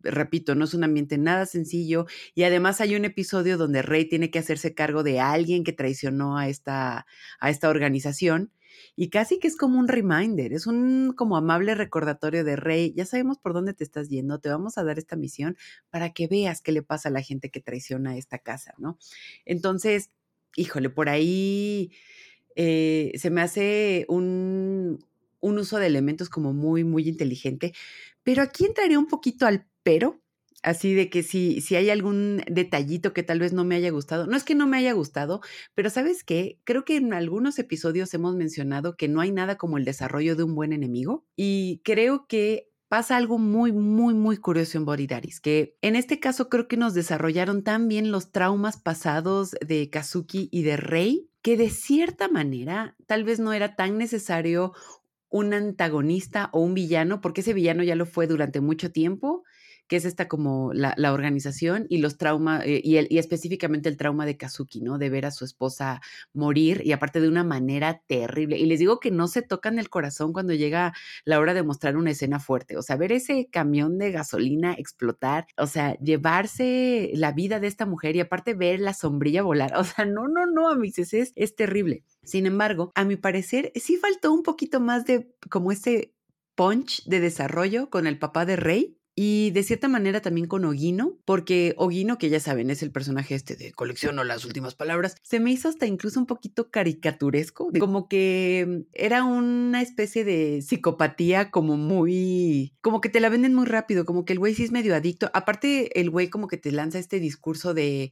repito, no es un ambiente nada sencillo y además hay un episodio donde Rey tiene que hacerse cargo de alguien que traicionó a esta, a esta organización y casi que es como un reminder, es un como amable recordatorio de Rey, ya sabemos por dónde te estás yendo, te vamos a dar esta misión para que veas qué le pasa a la gente que traiciona esta casa, ¿no? Entonces, híjole, por ahí eh, se me hace un, un uso de elementos como muy, muy inteligente, pero aquí entraría un poquito al pero, Así de que si, si hay algún detallito que tal vez no me haya gustado, no es que no me haya gustado, pero ¿sabes qué? Creo que en algunos episodios hemos mencionado que no hay nada como el desarrollo de un buen enemigo y creo que pasa algo muy, muy, muy curioso en Boridaris, que en este caso creo que nos desarrollaron tan bien los traumas pasados de Kazuki y de Rei, que de cierta manera tal vez no era tan necesario un antagonista o un villano, porque ese villano ya lo fue durante mucho tiempo que es esta como la, organización y los traumas, eh, y, y, específicamente el trauma de Kazuki, ¿no? De ver a su esposa morir y aparte de una manera terrible. Y les digo que no se tocan el corazón cuando llega la hora de mostrar una escena fuerte. O sea, ver ese camión de gasolina explotar, o sea, llevarse la vida de esta mujer y aparte ver la sombrilla volar. O sea, no, no, no, a mis es, es terrible. Sin embargo, a mi parecer, sí faltó un poquito más de como ese punch de desarrollo con el papá de Rey, y de cierta manera también con Ogino, porque Ogino, que ya saben, es el personaje este de colecciono las últimas palabras, se me hizo hasta incluso un poquito caricaturesco, como que era una especie de psicopatía como muy, como que te la venden muy rápido, como que el güey sí es medio adicto. Aparte, el güey como que te lanza este discurso de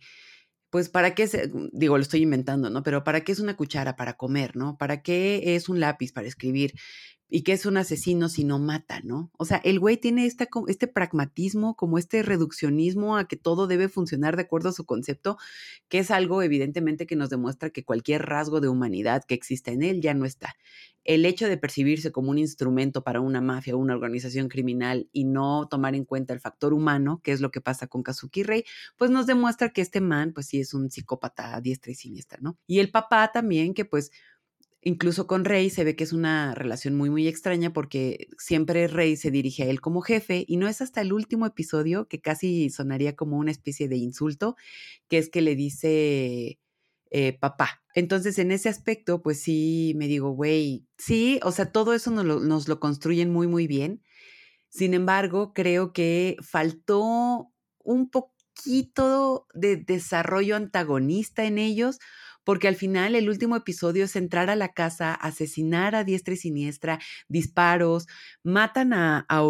pues para qué, se, digo, lo estoy inventando, ¿no? Pero para qué es una cuchara para comer, ¿no? ¿Para qué es un lápiz para escribir? Y que es un asesino si no mata, ¿no? O sea, el güey tiene esta, este pragmatismo, como este reduccionismo a que todo debe funcionar de acuerdo a su concepto, que es algo evidentemente que nos demuestra que cualquier rasgo de humanidad que exista en él ya no está. El hecho de percibirse como un instrumento para una mafia o una organización criminal y no tomar en cuenta el factor humano, que es lo que pasa con Kazuki Rey, pues nos demuestra que este man, pues sí es un psicópata a diestra y siniestra, ¿no? Y el papá también, que pues Incluso con Rey se ve que es una relación muy, muy extraña porque siempre Rey se dirige a él como jefe y no es hasta el último episodio que casi sonaría como una especie de insulto, que es que le dice eh, papá. Entonces, en ese aspecto, pues sí, me digo, güey, sí, o sea, todo eso nos lo, nos lo construyen muy, muy bien. Sin embargo, creo que faltó un poquito de desarrollo antagonista en ellos porque al final el último episodio es entrar a la casa, asesinar a diestra y siniestra, disparos, matan a, a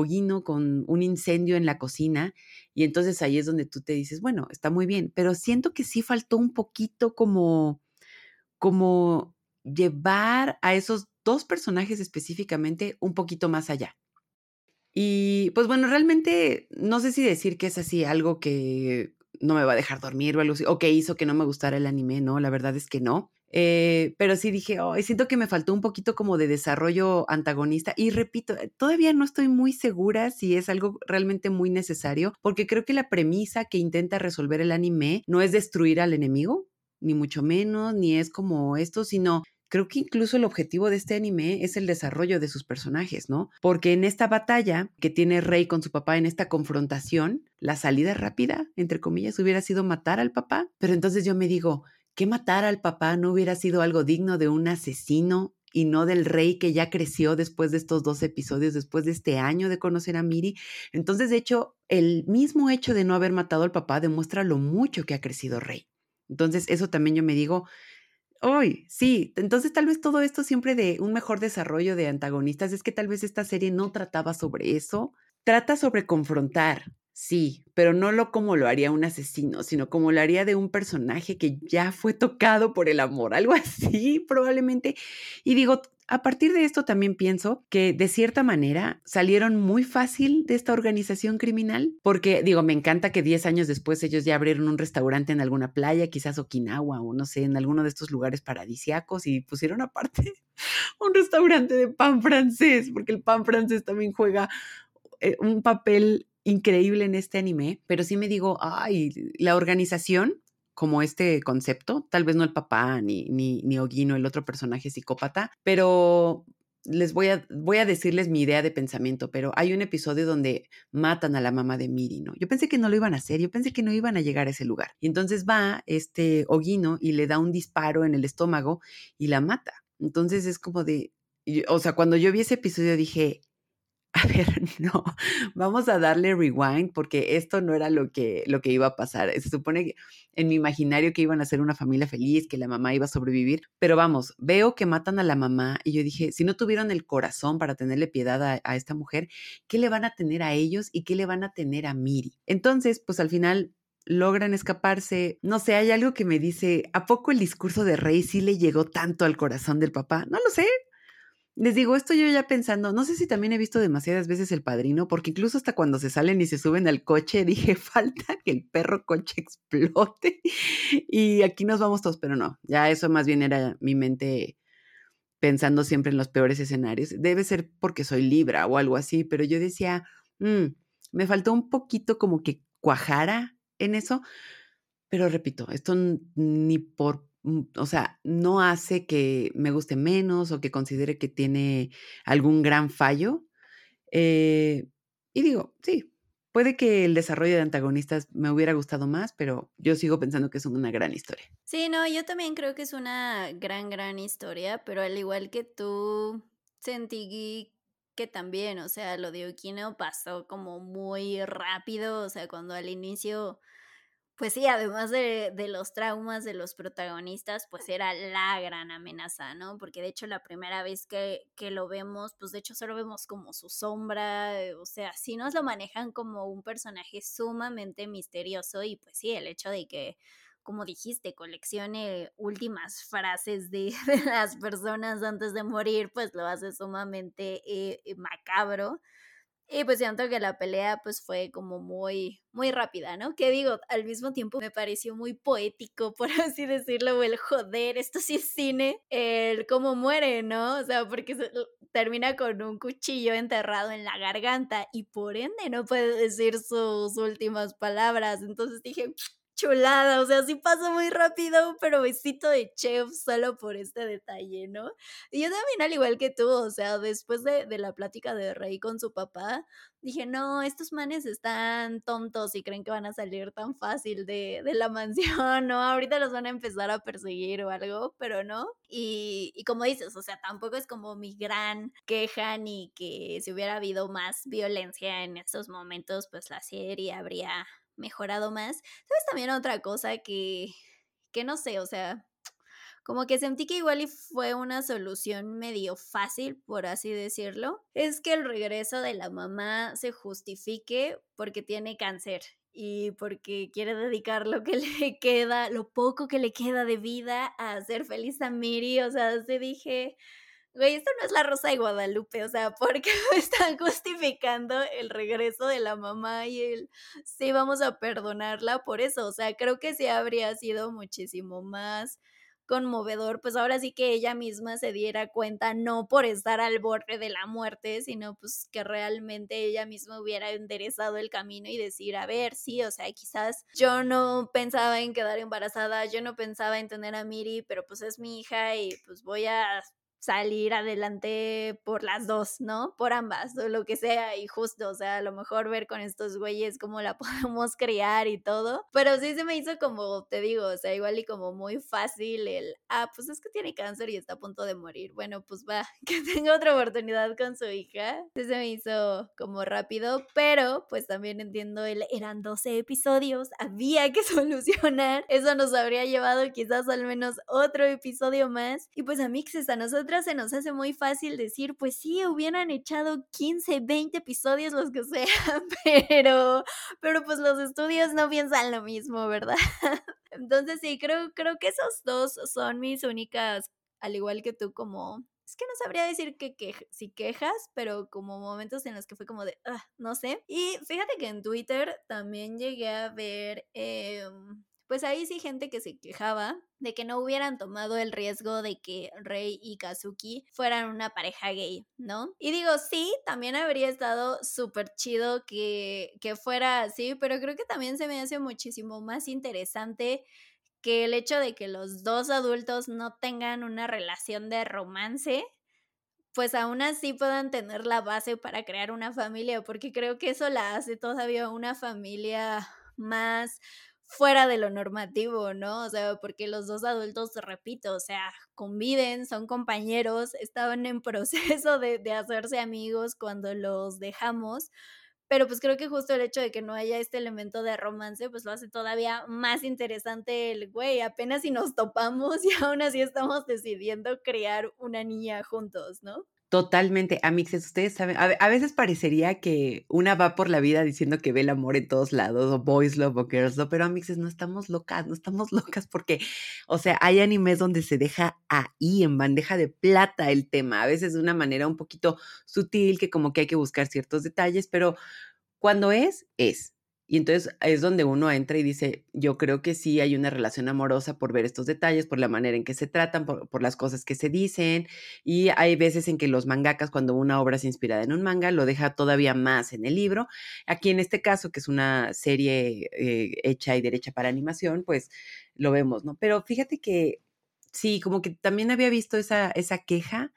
con un incendio en la cocina y entonces ahí es donde tú te dices, bueno, está muy bien, pero siento que sí faltó un poquito como, como llevar a esos dos personajes específicamente un poquito más allá. Y pues bueno, realmente no sé si decir que es así algo que no me va a dejar dormir o algo así, o que hizo que no me gustara el anime, no, la verdad es que no. Eh, pero sí dije, oh, siento que me faltó un poquito como de desarrollo antagonista y repito, eh, todavía no estoy muy segura si es algo realmente muy necesario, porque creo que la premisa que intenta resolver el anime no es destruir al enemigo, ni mucho menos, ni es como esto, sino creo que incluso el objetivo de este anime es el desarrollo de sus personajes, ¿no? Porque en esta batalla que tiene Rey con su papá, en esta confrontación, la salida rápida, entre comillas, hubiera sido matar al papá. Pero entonces yo me digo, ¿que matar al papá no hubiera sido algo digno de un asesino y no del rey que ya creció después de estos dos episodios, después de este año de conocer a Miri. Entonces, de hecho, el mismo hecho de no haber matado al papá demuestra lo mucho que ha crecido Rey. Entonces, eso también yo me digo, Hoy, sí. Entonces, tal vez todo esto siempre de un mejor desarrollo de antagonistas es que tal vez esta serie no trataba sobre eso. Trata sobre confrontar, sí, pero no lo como lo haría un asesino, sino como lo haría de un personaje que ya fue tocado por el amor, algo así probablemente. Y digo, a partir de esto también pienso que de cierta manera salieron muy fácil de esta organización criminal, porque digo, me encanta que 10 años después ellos ya abrieron un restaurante en alguna playa, quizás Okinawa o no sé, en alguno de estos lugares paradisiacos y pusieron aparte un restaurante de pan francés, porque el pan francés también juega eh, un papel increíble en este anime, pero sí me digo, ay, la organización como este concepto, tal vez no el papá ni, ni, ni Ogino, el otro personaje psicópata, pero les voy a, voy a decirles mi idea de pensamiento, pero hay un episodio donde matan a la mamá de Miri, ¿no? Yo pensé que no lo iban a hacer, yo pensé que no iban a llegar a ese lugar. Y entonces va este Ogino y le da un disparo en el estómago y la mata. Entonces es como de, o sea, cuando yo vi ese episodio dije, a ver, no, vamos a darle rewind porque esto no era lo que, lo que iba a pasar. Se supone que en mi imaginario que iban a ser una familia feliz, que la mamá iba a sobrevivir, pero vamos, veo que matan a la mamá y yo dije, si no tuvieron el corazón para tenerle piedad a, a esta mujer, ¿qué le van a tener a ellos y qué le van a tener a Miri? Entonces, pues al final logran escaparse. No sé, hay algo que me dice, ¿a poco el discurso de Rey sí le llegó tanto al corazón del papá? No lo sé, les digo, esto yo ya pensando, no sé si también he visto demasiadas veces El Padrino, porque incluso hasta cuando se salen y se suben al coche, dije, falta que el perro coche explote y aquí nos vamos todos, pero no, ya eso más bien era mi mente pensando siempre en los peores escenarios. Debe ser porque soy Libra o algo así, pero yo decía, mm, me faltó un poquito como que cuajara en eso, pero repito, esto ni por o sea, no hace que me guste menos o que considere que tiene algún gran fallo. Eh, y digo, sí, puede que el desarrollo de antagonistas me hubiera gustado más, pero yo sigo pensando que es una gran historia. Sí, no, yo también creo que es una gran, gran historia, pero al igual que tú, sentí que también, o sea, lo de Okino pasó como muy rápido, o sea, cuando al inicio pues sí, además de, los traumas de los protagonistas, pues era la gran amenaza, ¿no? Porque de hecho la primera vez que, que, lo vemos, pues de hecho solo vemos como su sombra, eh, o sea, sí nos lo manejan como un personaje sumamente misterioso y pues sí, el hecho de que, como dijiste, coleccione últimas frases de, las personas antes de morir, pues lo hace sumamente eh, macabro. Y pues siento que la pelea pues fue como muy, muy rápida, ¿no? Que digo, al mismo tiempo me pareció muy poético, por así decirlo, el joder, esto sí es cine, el cómo muere, ¿no? O sea, porque termina con un cuchillo enterrado en la garganta y por ende no puede decir sus últimas palabras. Entonces dije, chulada, o sea, sí pasa muy rápido, pero besito de chef solo por este detalle, ¿no? Y yo también, al igual que tú, o sea, después de, la plática de Rey con su papá, dije, no, estos manes están tontos y creen que van a salir tan fácil de, la mansión, ¿no? Ahorita los van a empezar a perseguir o algo, pero no. Y, y como dices, o sea, tampoco es como mi gran queja ni que si hubiera habido más violencia en estos momentos, pues la serie habría mejorado más. ¿Sabes también otra cosa que, que no sé, o sea, como que sentí que igual y fue una solución medio fácil, por así decirlo, es que el regreso de la mamá se justifique porque tiene cáncer y porque quiere dedicar lo que le queda, lo poco que le queda de vida a hacer feliz a Miri, o sea, se dije, güey, esto no es la Rosa de Guadalupe, o sea, porque están justificando el regreso de la mamá y el sí vamos a perdonarla por eso, o sea, creo que sí habría sido muchísimo más conmovedor, pues ahora sí que ella misma se diera cuenta, no por estar al borde de la muerte, sino pues que realmente ella misma hubiera enderezado el camino y decir, a ver, sí, o sea, quizás yo no pensaba en quedar embarazada, yo no pensaba en tener a Miri, pero pues es mi hija y pues voy a salir adelante por las dos, ¿no? Por ambas, o lo que sea, y justo, o sea, a lo mejor ver con estos güeyes cómo la podemos criar y todo, pero sí se me hizo como, te digo, o sea, igual y como muy fácil el, ah, pues es que tiene cáncer y está a punto de morir, bueno, pues va, que tenga otra oportunidad con su hija, sí se me hizo como rápido, pero pues también entiendo, el, eran 12 episodios, había que solucionar, eso nos habría llevado quizás al menos otro episodio más, y pues a Mixes a nosotros se nos hace muy fácil decir, pues sí, hubieran echado 15, 20 episodios, los que sea, pero, pero pues los estudios no piensan lo mismo, ¿verdad? Entonces sí, creo, creo que esos dos son mis únicas, al igual que tú, como es que no sabría decir que, si quejas, pero como momentos en los que fue como de, ah, no sé. Y fíjate que en Twitter también llegué a ver em, pues ahí sí gente que se quejaba de que no hubieran tomado el riesgo de que Rei y Kazuki fueran una pareja gay, ¿no? Y digo, sí, también habría estado súper chido que, que fuera así, pero creo que también se me hace muchísimo más interesante que el hecho de que los dos adultos no tengan una relación de romance, pues aún así puedan tener la base para crear una familia, porque creo que eso la hace todavía una familia más fuera de lo normativo, ¿no? O sea, porque los dos adultos, repito, o sea, conviven, son compañeros, estaban en proceso de, de hacerse amigos cuando los dejamos, pero pues creo que justo el hecho de que no haya este elemento de romance, pues lo hace todavía más interesante el güey, apenas si nos topamos y aún así estamos decidiendo crear una niña juntos, ¿no? Totalmente, amixes, ustedes saben, a, veces parecería que una va por la vida diciendo que ve el amor en todos lados, o boys love o girls love, pero amixes, no estamos locas, no estamos locas porque, o sea, hay animes donde se deja ahí en bandeja de plata el tema, a veces de una manera un poquito sutil, que como que hay que buscar ciertos detalles, pero cuando es, es. Y entonces es donde uno entra y dice, yo creo que sí hay una relación amorosa por ver estos detalles, por la manera en que se tratan, por, las cosas que se dicen. Y hay veces en que los mangakas, cuando una obra es inspirada en un manga, lo deja todavía más en el libro. Aquí en este caso, que es una serie eh, hecha y derecha para animación, pues lo vemos, ¿no? Pero fíjate que sí, como que también había visto esa, esa queja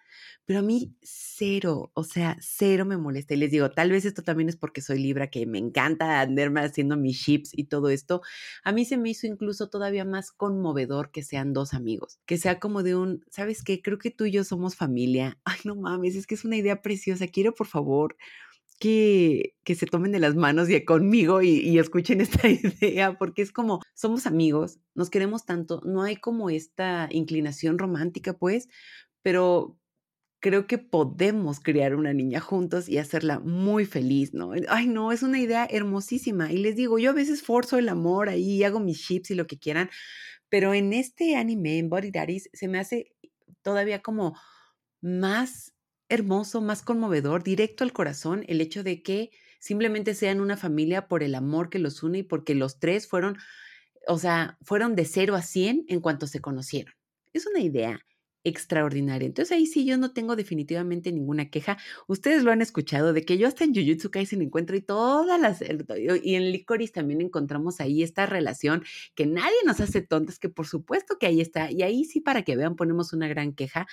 pero a mí cero, o sea, cero me molesta. Y les digo, tal vez esto también es porque soy Libra, que me encanta andarme haciendo mis chips y todo esto. A mí se me hizo incluso todavía más conmovedor que sean dos amigos, que sea como de un, ¿sabes qué? Creo que tú y yo somos familia. Ay, no mames, es que es una idea preciosa. Quiero, por favor, que, que, se tomen de las manos y conmigo y, y, escuchen esta idea, porque es como, somos amigos, nos queremos tanto, no hay como esta inclinación romántica, pues, pero creo que podemos crear una niña juntos y hacerla muy feliz, ¿no? Ay, no, es una idea hermosísima. Y les digo, yo a veces forzo el amor ahí, hago mis chips y lo que quieran, pero en este anime, en Body Daddies, se me hace todavía como más hermoso, más conmovedor, directo al corazón, el hecho de que simplemente sean una familia por el amor que los une y porque los tres fueron, o sea, fueron de cero a cien en cuanto se conocieron. Es una idea extraordinaria. Entonces ahí sí yo no tengo definitivamente ninguna queja. Ustedes lo han escuchado de que yo hasta en Jujutsu Kaisen encuentro y todas las y en Licorice también encontramos ahí esta relación que nadie nos hace tontas, que por supuesto que ahí está y ahí sí para que vean ponemos una gran queja,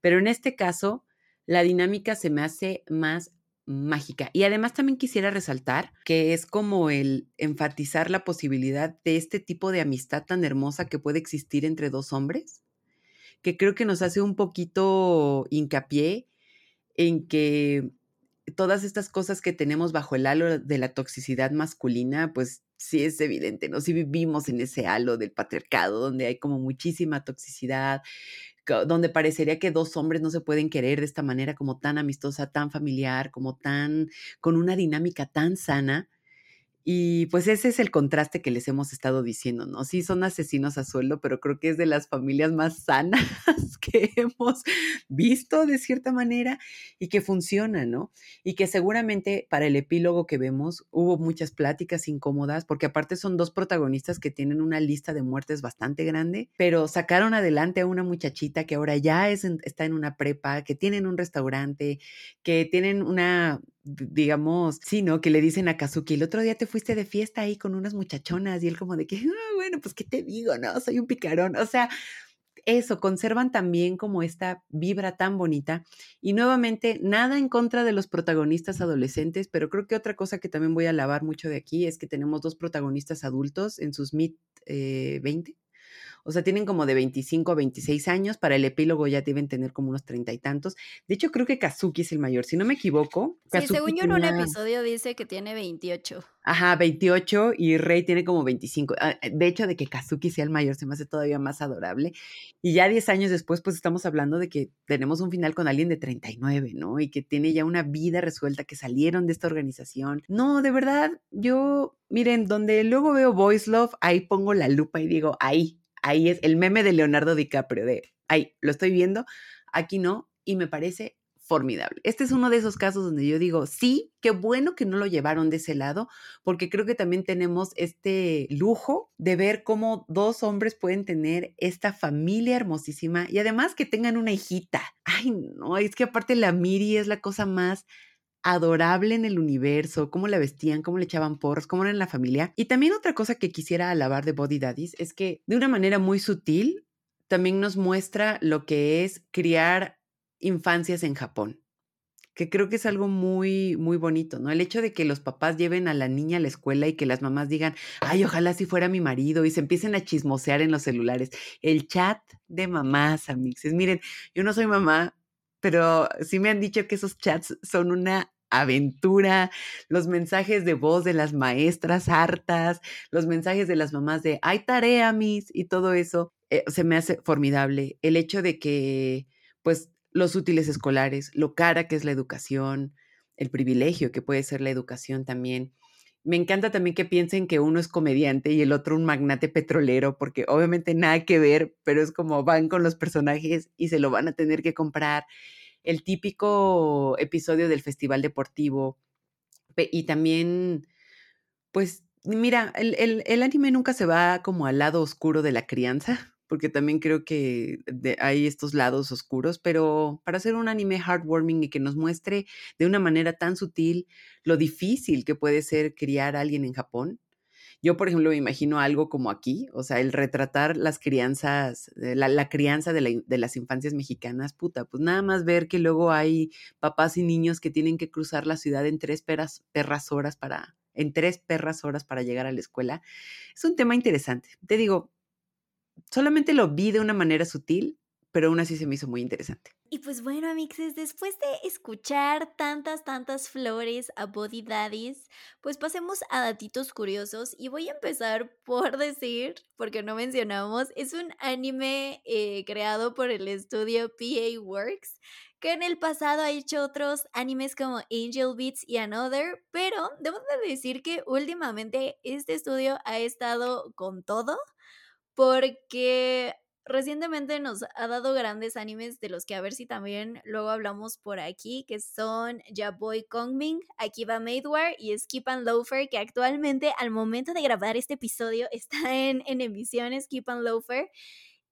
pero en este caso la dinámica se me hace más mágica. Y además también quisiera resaltar que es como el enfatizar la posibilidad de este tipo de amistad tan hermosa que puede existir entre dos hombres que creo que nos hace un poquito hincapié en que todas estas cosas que tenemos bajo el halo de la toxicidad masculina, pues sí es evidente, ¿no? Si vivimos en ese halo del patriarcado, donde hay como muchísima toxicidad, donde parecería que dos hombres no se pueden querer de esta manera como tan amistosa, tan familiar, como tan, con una dinámica tan sana, y pues ese es el contraste que les hemos estado diciendo, ¿no? Sí, son asesinos a sueldo, pero creo que es de las familias más sanas que hemos visto de cierta manera y que funciona, ¿no? Y que seguramente para el epílogo que vemos hubo muchas pláticas incómodas, porque aparte son dos protagonistas que tienen una lista de muertes bastante grande, pero sacaron adelante a una muchachita que ahora ya es está en una prepa, que tienen un restaurante, que tienen una digamos, sí, ¿no? Que le dicen a Kazuki, el otro día te fuiste de fiesta ahí con unas muchachonas y él como de que, ah, bueno, pues qué te digo, ¿no? Soy un picarón. O sea, eso, conservan también como esta vibra tan bonita. Y nuevamente, nada en contra de los protagonistas adolescentes, pero creo que otra cosa que también voy a alabar mucho de aquí es que tenemos dos protagonistas adultos en sus mid 20 eh, o sea, tienen como de 25 a 26 años, para el epílogo ya deben tener como unos treinta y tantos. De hecho, creo que Kazuki es el mayor, si no me equivoco. Sí, según yo en un episodio dice que tiene 28. Ajá, 28 y Rey tiene como 25. Ah, de hecho, de que Kazuki sea el mayor se me hace todavía más adorable. Y ya 10 años después, pues estamos hablando de que tenemos un final con alguien de 39, ¿no? Y que tiene ya una vida resuelta, que salieron de esta organización. No, de verdad, yo, miren, donde luego veo Voice Love, ahí pongo la lupa y digo, ahí, ahí es el meme de Leonardo DiCaprio, de, ahí, lo estoy viendo, aquí no, y me parece formidable. Este es uno de esos casos donde yo digo, sí, qué bueno que no lo llevaron de ese lado, porque creo que también tenemos este lujo de ver cómo dos hombres pueden tener esta familia hermosísima y además que tengan una hijita. Ay, no, es que aparte la Miri es la cosa más adorable en el universo, cómo la vestían, cómo le echaban porros, cómo era en la familia. Y también otra cosa que quisiera alabar de Body Daddies es que de una manera muy sutil también nos muestra lo que es criar infancias en Japón. que creo que es algo muy, muy bonito, ¿no? El hecho de que los papás lleven a la niña a la escuela y que las mamás digan, ay, ojalá si fuera mi marido y se empiecen a chismosear en los celulares. El chat de mamás, amixes. Miren, yo no soy mamá, pero sí me han dicho que esos chats son una aventura, los mensajes de voz de las maestras hartas, los mensajes de las mamás de, hay tarea, mis, y todo eso, eh, se me hace formidable. El hecho de que, pues, los útiles escolares, lo cara que es la educación, el privilegio que puede ser la educación también. Me encanta también que piensen que uno es comediante y el otro un magnate petrolero, porque obviamente nada que ver, pero es como van con los personajes y se lo van a tener que comprar. El típico episodio del festival deportivo. Y también, pues, mira, el, el, el anime nunca se va como al lado oscuro de la crianza porque también creo que hay estos lados oscuros, pero para hacer un anime heartwarming y que nos muestre de una manera tan sutil lo difícil que puede ser criar a alguien en Japón. Yo, por ejemplo, me imagino algo como aquí, o sea, el retratar las crianzas, eh, la, crianza de, las infancias mexicanas, puta, pues nada más ver que luego hay papás y niños que tienen que cruzar la ciudad en tres perras horas para, en tres perras horas para llegar a la escuela. Es un tema interesante. Te digo, solamente lo vi de una manera sutil, pero aún así se me hizo muy interesante. Y pues bueno, amixes, después de escuchar tantas, tantas flores a Body Daddies, pues pasemos a datitos curiosos y voy a empezar por decir, porque no mencionamos, es un anime eh, creado por el estudio PA Works, que en el pasado ha hecho otros animes como Angel Beats y Another, pero debo de decir que últimamente este estudio ha estado con todo porque recientemente nos ha dado grandes animes de los que a ver si también luego hablamos por aquí, que son Boy Kongming, Akiba Maidwar y Skip and Loafer, que actualmente al momento de grabar este episodio está en, en emisión Skip and Loafer.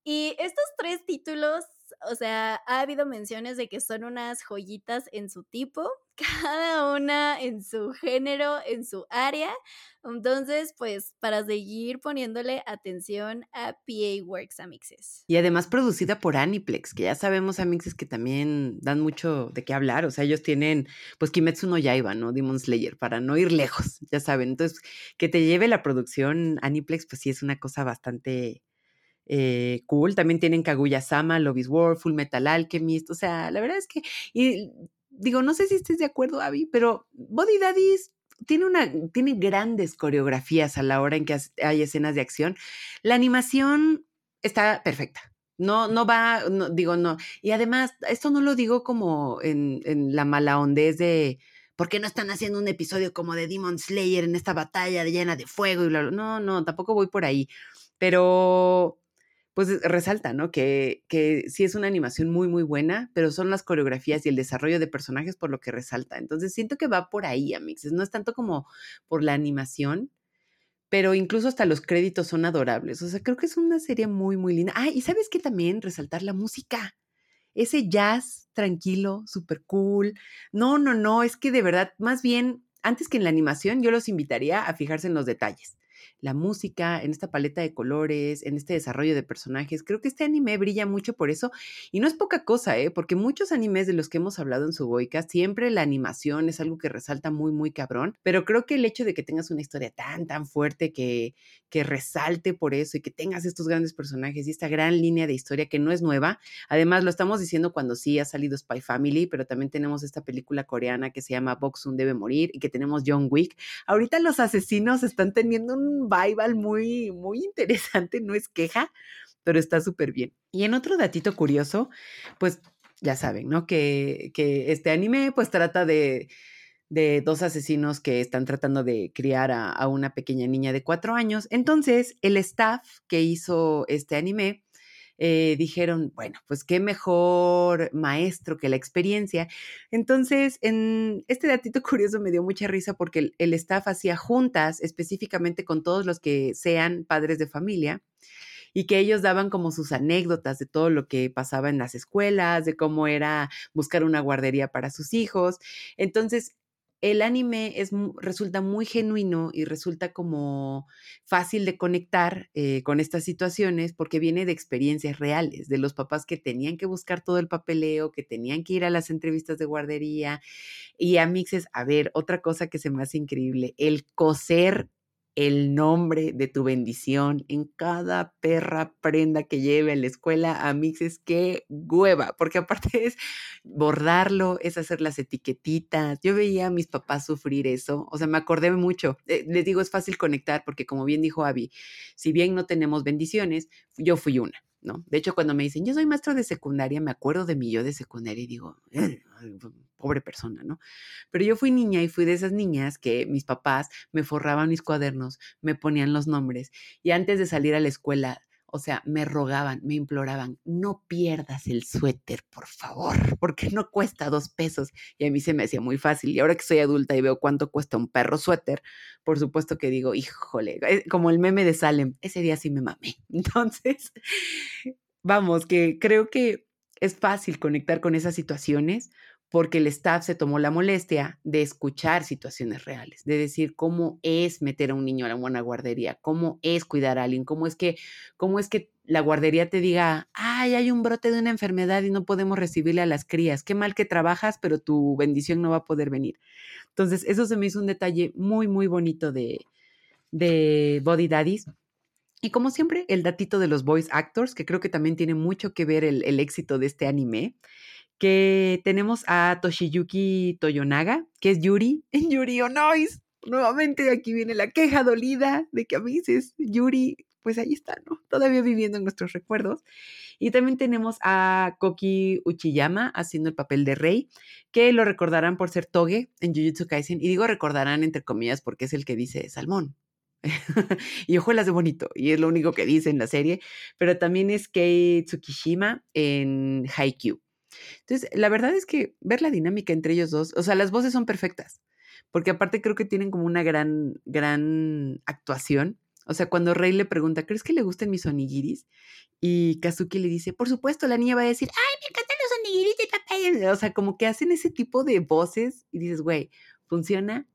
Y estos tres títulos o sea, ha habido menciones de que son unas joyitas en su tipo, cada una en su género, en su área. Entonces, pues para seguir poniéndole atención a PA Works Amixes. Y además producida por Aniplex, que ya sabemos Amixes que también dan mucho de qué hablar. O sea, ellos tienen, pues Kimetsu no Yaiba, ¿no? Demon Slayer, para no ir lejos, ya saben. Entonces, que te lleve la producción Aniplex, pues sí es una cosa bastante eh, cool. También tienen Kaguya-sama, Love is War, Full Metal Alchemist. O sea, la verdad es que, y digo, no sé si estés de acuerdo, Abby, pero Body Daddies tiene, una, tiene grandes coreografías a la hora en que hay escenas de acción. La animación está perfecta. No, no va, digo, no. Y además, esto no lo digo como en, en la mala hondez de, ¿por qué no están haciendo un episodio como de Demon Slayer en esta batalla llena de fuego y bla, bla? No, no, tampoco voy por ahí. Pero pues resalta, ¿no? Que, que sí es una animación muy, muy buena, pero son las coreografías y el desarrollo de personajes por lo que resalta. Entonces siento que va por ahí, Amixes. No es tanto como por la animación, pero incluso hasta los créditos son adorables. O sea, creo que es una serie muy, muy linda. Ah, y sabes que también resaltar la música. Ese jazz tranquilo, súper cool. No, no, no, es que de verdad, más bien, antes que en la animación, yo los invitaría a fijarse en los detalles la música, en esta paleta de colores, en este desarrollo de personajes. Creo que este anime brilla mucho por eso y no es poca cosa, ¿eh? porque muchos animes de los que hemos hablado en su Boycast, siempre la animación es algo que resalta muy, muy cabrón, pero creo que el hecho de que tengas una historia tan, tan fuerte que, que resalte por eso y que tengas estos grandes personajes y esta gran línea de historia que no es nueva, además lo estamos diciendo cuando sí ha salido Spy Family, pero también tenemos esta película coreana que se llama Boxun debe morir y que tenemos John Wick. Ahorita los asesinos están teniendo un un muy, muy interesante, no es queja, pero está súper bien. Y en otro datito curioso, pues ya saben, ¿no? Que, que este anime pues trata de, de, dos asesinos que están tratando de criar a, a, una pequeña niña de cuatro años. Entonces, el staff que hizo este anime eh, dijeron, bueno, pues qué mejor maestro que la experiencia. Entonces, en este datito curioso me dio mucha risa porque el, staff hacía juntas específicamente con todos los que sean padres de familia y que ellos daban como sus anécdotas de todo lo que pasaba en las escuelas, de cómo era buscar una guardería para sus hijos. Entonces, el anime es, resulta muy genuino y resulta como fácil de conectar eh, con estas situaciones porque viene de experiencias reales, de los papás que tenían que buscar todo el papeleo, que tenían que ir a las entrevistas de guardería. Y a Mixes, a ver, otra cosa que se me hace increíble, el coser el nombre de tu bendición en cada perra prenda que lleve a la escuela a mixes, qué hueva, porque aparte es bordarlo, es hacer las etiquetitas. Yo veía a mis papás sufrir eso, o sea, me acordé mucho. Eh, les digo, es fácil conectar porque como bien dijo Abby, si bien no tenemos bendiciones, yo fui una. De hecho, cuando me dicen, yo soy maestro de secundaria, me acuerdo de mi yo de secundaria y digo, pobre persona, ¿no? Pero yo fui niña y fui de esas niñas que mis papás me forraban mis cuadernos, me ponían los nombres y antes de salir a la escuela o sea, me rogaban, me imploraban, no pierdas el suéter, por favor, porque no cuesta dos pesos. Y a mí se me hacía muy fácil. Y ahora que soy adulta y veo cuánto cuesta un perro suéter, por supuesto que digo, híjole, eh, como el meme de Salem, ese día sí me mamé. Entonces, vamos, que creo que es fácil conectar con esas situaciones porque el staff se tomó la molestia de escuchar situaciones reales, de decir cómo es meter a un niño a la buena guardería, cómo es cuidar a alguien, cómo es que, cómo es que la guardería te diga, ay, hay un brote de una enfermedad y no podemos recibirle a las crías, qué mal que trabajas, pero tu bendición no va a poder venir. Entonces, eso se me hizo un detalle muy, muy bonito de, de Body Daddies. Y como siempre, el datito de los voice actors, que creo que también tiene mucho que ver el, el éxito de este anime que tenemos a Toshiyuki Toyonaga, que es Yuri en Yuri on. Nuevamente aquí viene la queja dolida de que a veces Yuri, pues ahí está, ¿no? Todavía viviendo en nuestros recuerdos. Y también tenemos a Koki Uchiyama haciendo el papel de Rey, que lo recordarán por ser Toge en Jujutsu Kaisen. Y digo recordarán entre comillas porque es el que dice salmón. y ojuelas de bonito, y es lo único que dice en la serie, pero también es Kei Tsukishima en Haikyuu. Entonces, la verdad es que ver la dinámica entre ellos dos, o sea, las voces son perfectas, porque aparte creo que tienen como una gran, gran actuación. O sea, cuando Rey le pregunta, ¿crees que le gusten mis onigiris? Y Kazuki le dice, por supuesto, la niña va a decir, ¡ay, me encantan los onigiris de papá! O sea, como que hacen ese tipo de voces y dices, güey, funciona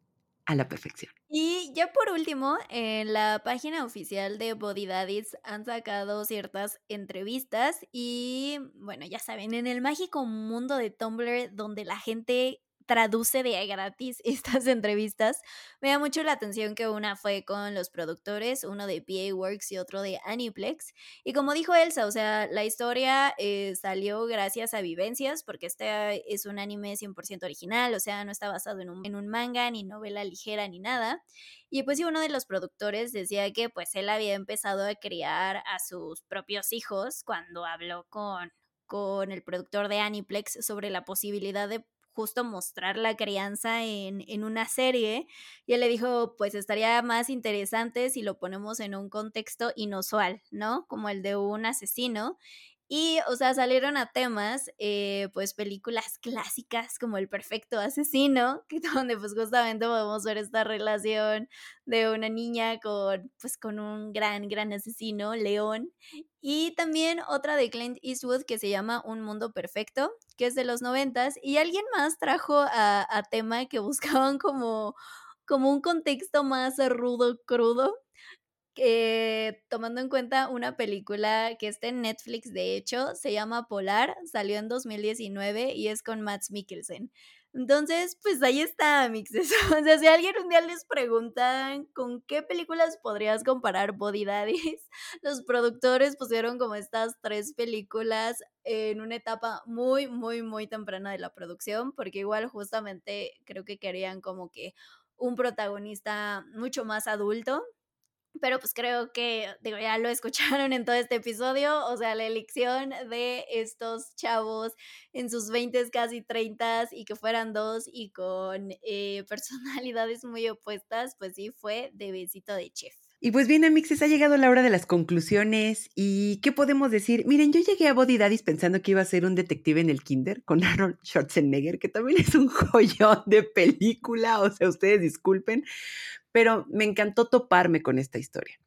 a la perfección. Y ya por último, en la página oficial de Body Daddies han sacado ciertas entrevistas y bueno, ya saben, en el mágico mundo de Tumblr donde la gente traduce de gratis estas entrevistas. Me da mucho la atención que una fue con los productores, uno de PA Works y otro de Aniplex. Y como dijo Elsa, o sea, la historia eh, salió gracias a vivencias, porque este es un anime 100% original, o sea, no está basado en un, en un manga, ni novela ligera, ni nada. Y pues sí, uno de los productores decía que pues él había empezado a criar a sus propios hijos cuando habló con, con el productor de Aniplex sobre la posibilidad de justo mostrar la crianza en, en, una serie. Y él le dijo, pues estaría más interesante si lo ponemos en un contexto inusual, ¿no? Como el de un asesino. Y, o sea, salieron a temas, eh, pues películas clásicas como El Perfecto Asesino, que donde pues justamente podemos ver esta relación de una niña con, pues con un gran, gran asesino, León. Y también otra de Clint Eastwood que se llama Un Mundo Perfecto, que es de los noventas. Y alguien más trajo a, a tema que buscaban como, como un contexto más rudo, crudo tomando en cuenta una película que está en Netflix, de hecho, se llama Polar, salió en 2019 y es con Matt Mikkelsen. Entonces, pues ahí está, mixes. O sea, si alguien un día les preguntan con qué películas podrías comparar Body Daddies, los productores pusieron como estas tres películas en una etapa muy, muy, muy temprana de la producción, porque igual justamente creo que querían como que un protagonista mucho más adulto, pero pues creo que, ya lo escucharon en todo este episodio, o sea, la elección de estos chavos en sus 20, casi 30 y que fueran dos y con eh, personalidades muy opuestas, pues sí fue de besito de chef. Y pues bien, amixes, ha llegado la hora de las conclusiones. ¿Y qué podemos decir? Miren, yo llegué a Body Daddies pensando que iba a ser un detective en el kinder con Arnold Schwarzenegger, que también es un joyón de película, o sea, ustedes disculpen, pero me encantó toparme con esta historia.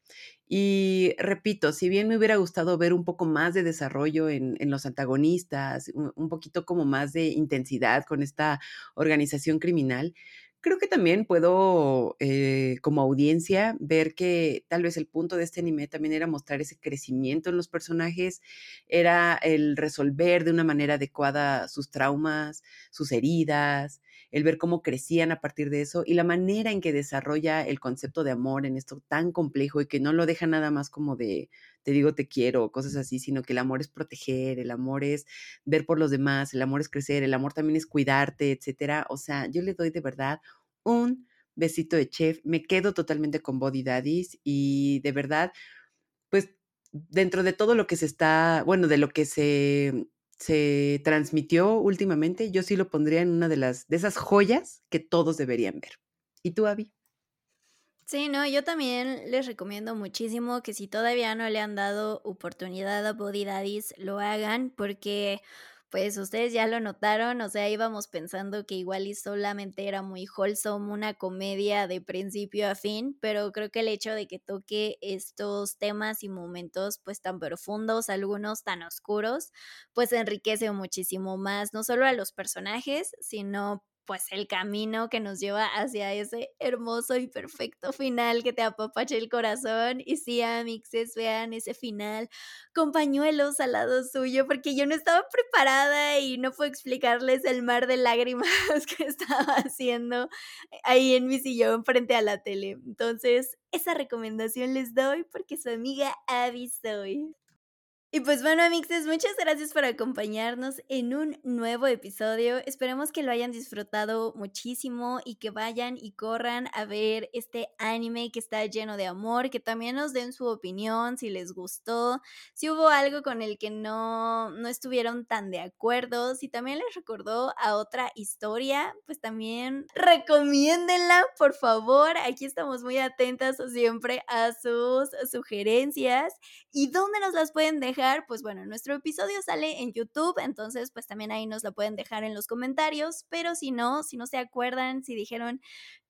Y repito, si bien me hubiera gustado ver un poco más de desarrollo en, los antagonistas, un, poquito como más de intensidad con esta organización criminal, creo que también puedo, eh, como audiencia, ver que tal vez el punto de este anime también era mostrar ese crecimiento en los personajes, era el resolver de una manera adecuada sus traumas, sus heridas, el ver cómo crecían a partir de eso y la manera en que desarrolla el concepto de amor en esto tan complejo y que no lo deja nada más como de te digo te quiero, cosas así, sino que el amor es proteger, el amor es ver por los demás, el amor es crecer, el amor también es cuidarte, etcétera. O sea, yo le doy de verdad un besito de chef, me quedo totalmente con Body Daddies y de verdad, pues dentro de todo lo que se está, bueno, de lo que se se transmitió últimamente, yo sí lo pondría en una de las de esas joyas que todos deberían ver. ¿Y tú, Abby? Sí, no, yo también les recomiendo muchísimo que si todavía no le han dado oportunidad a Body lo hagan porque pues ustedes ya lo notaron, o sea, íbamos pensando que igual y solamente era muy wholesome, una comedia de principio a fin, pero creo que el hecho de que toque estos temas y momentos pues tan profundos, algunos tan oscuros, pues enriquece muchísimo más, no solo a los personajes, sino pues el camino que nos lleva hacia ese hermoso y perfecto final que te apapache el corazón. Y sí, amixes, vean ese final con pañuelos al lado suyo, porque yo no estaba preparada y no puedo explicarles el mar de lágrimas que estaba haciendo ahí en mi sillón frente a la tele. Entonces, esa recomendación les doy porque su amiga Abby soy. Y pues bueno, amixes, muchas gracias por acompañarnos en un nuevo episodio. Esperemos que lo hayan disfrutado muchísimo y que vayan y corran a ver este anime que está lleno de amor, que también nos den su opinión, si les gustó, si hubo algo con el que no, no estuvieron tan de acuerdo, si también les recordó a otra historia, pues también recomiéndenla, por favor. Aquí estamos muy atentas siempre a sus sugerencias y dónde nos las pueden dejar pues bueno, nuestro episodio sale en YouTube, entonces pues también ahí nos lo pueden dejar en los comentarios, pero si no, si no se acuerdan, si dijeron,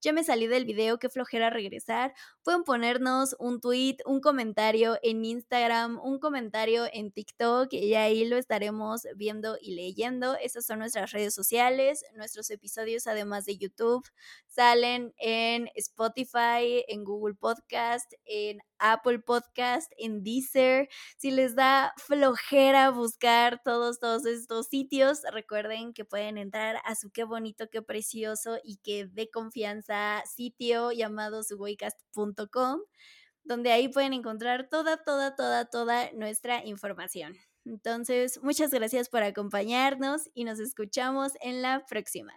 ya me salí del video, qué flojera regresar, pueden ponernos un tweet, un comentario en Instagram, un comentario en TikTok y ahí lo estaremos viendo y leyendo. Esas son nuestras redes sociales, nuestros episodios además de YouTube salen en Spotify, en Google Podcast, en Apple Podcast, en Deezer. Si les da flojera buscar todos, todos estos sitios, recuerden que pueden entrar a su qué bonito, qué precioso y qué de confianza sitio llamado suboicast.com, donde ahí pueden encontrar toda, toda, toda, toda nuestra información. Entonces, muchas gracias por acompañarnos y nos escuchamos en la próxima.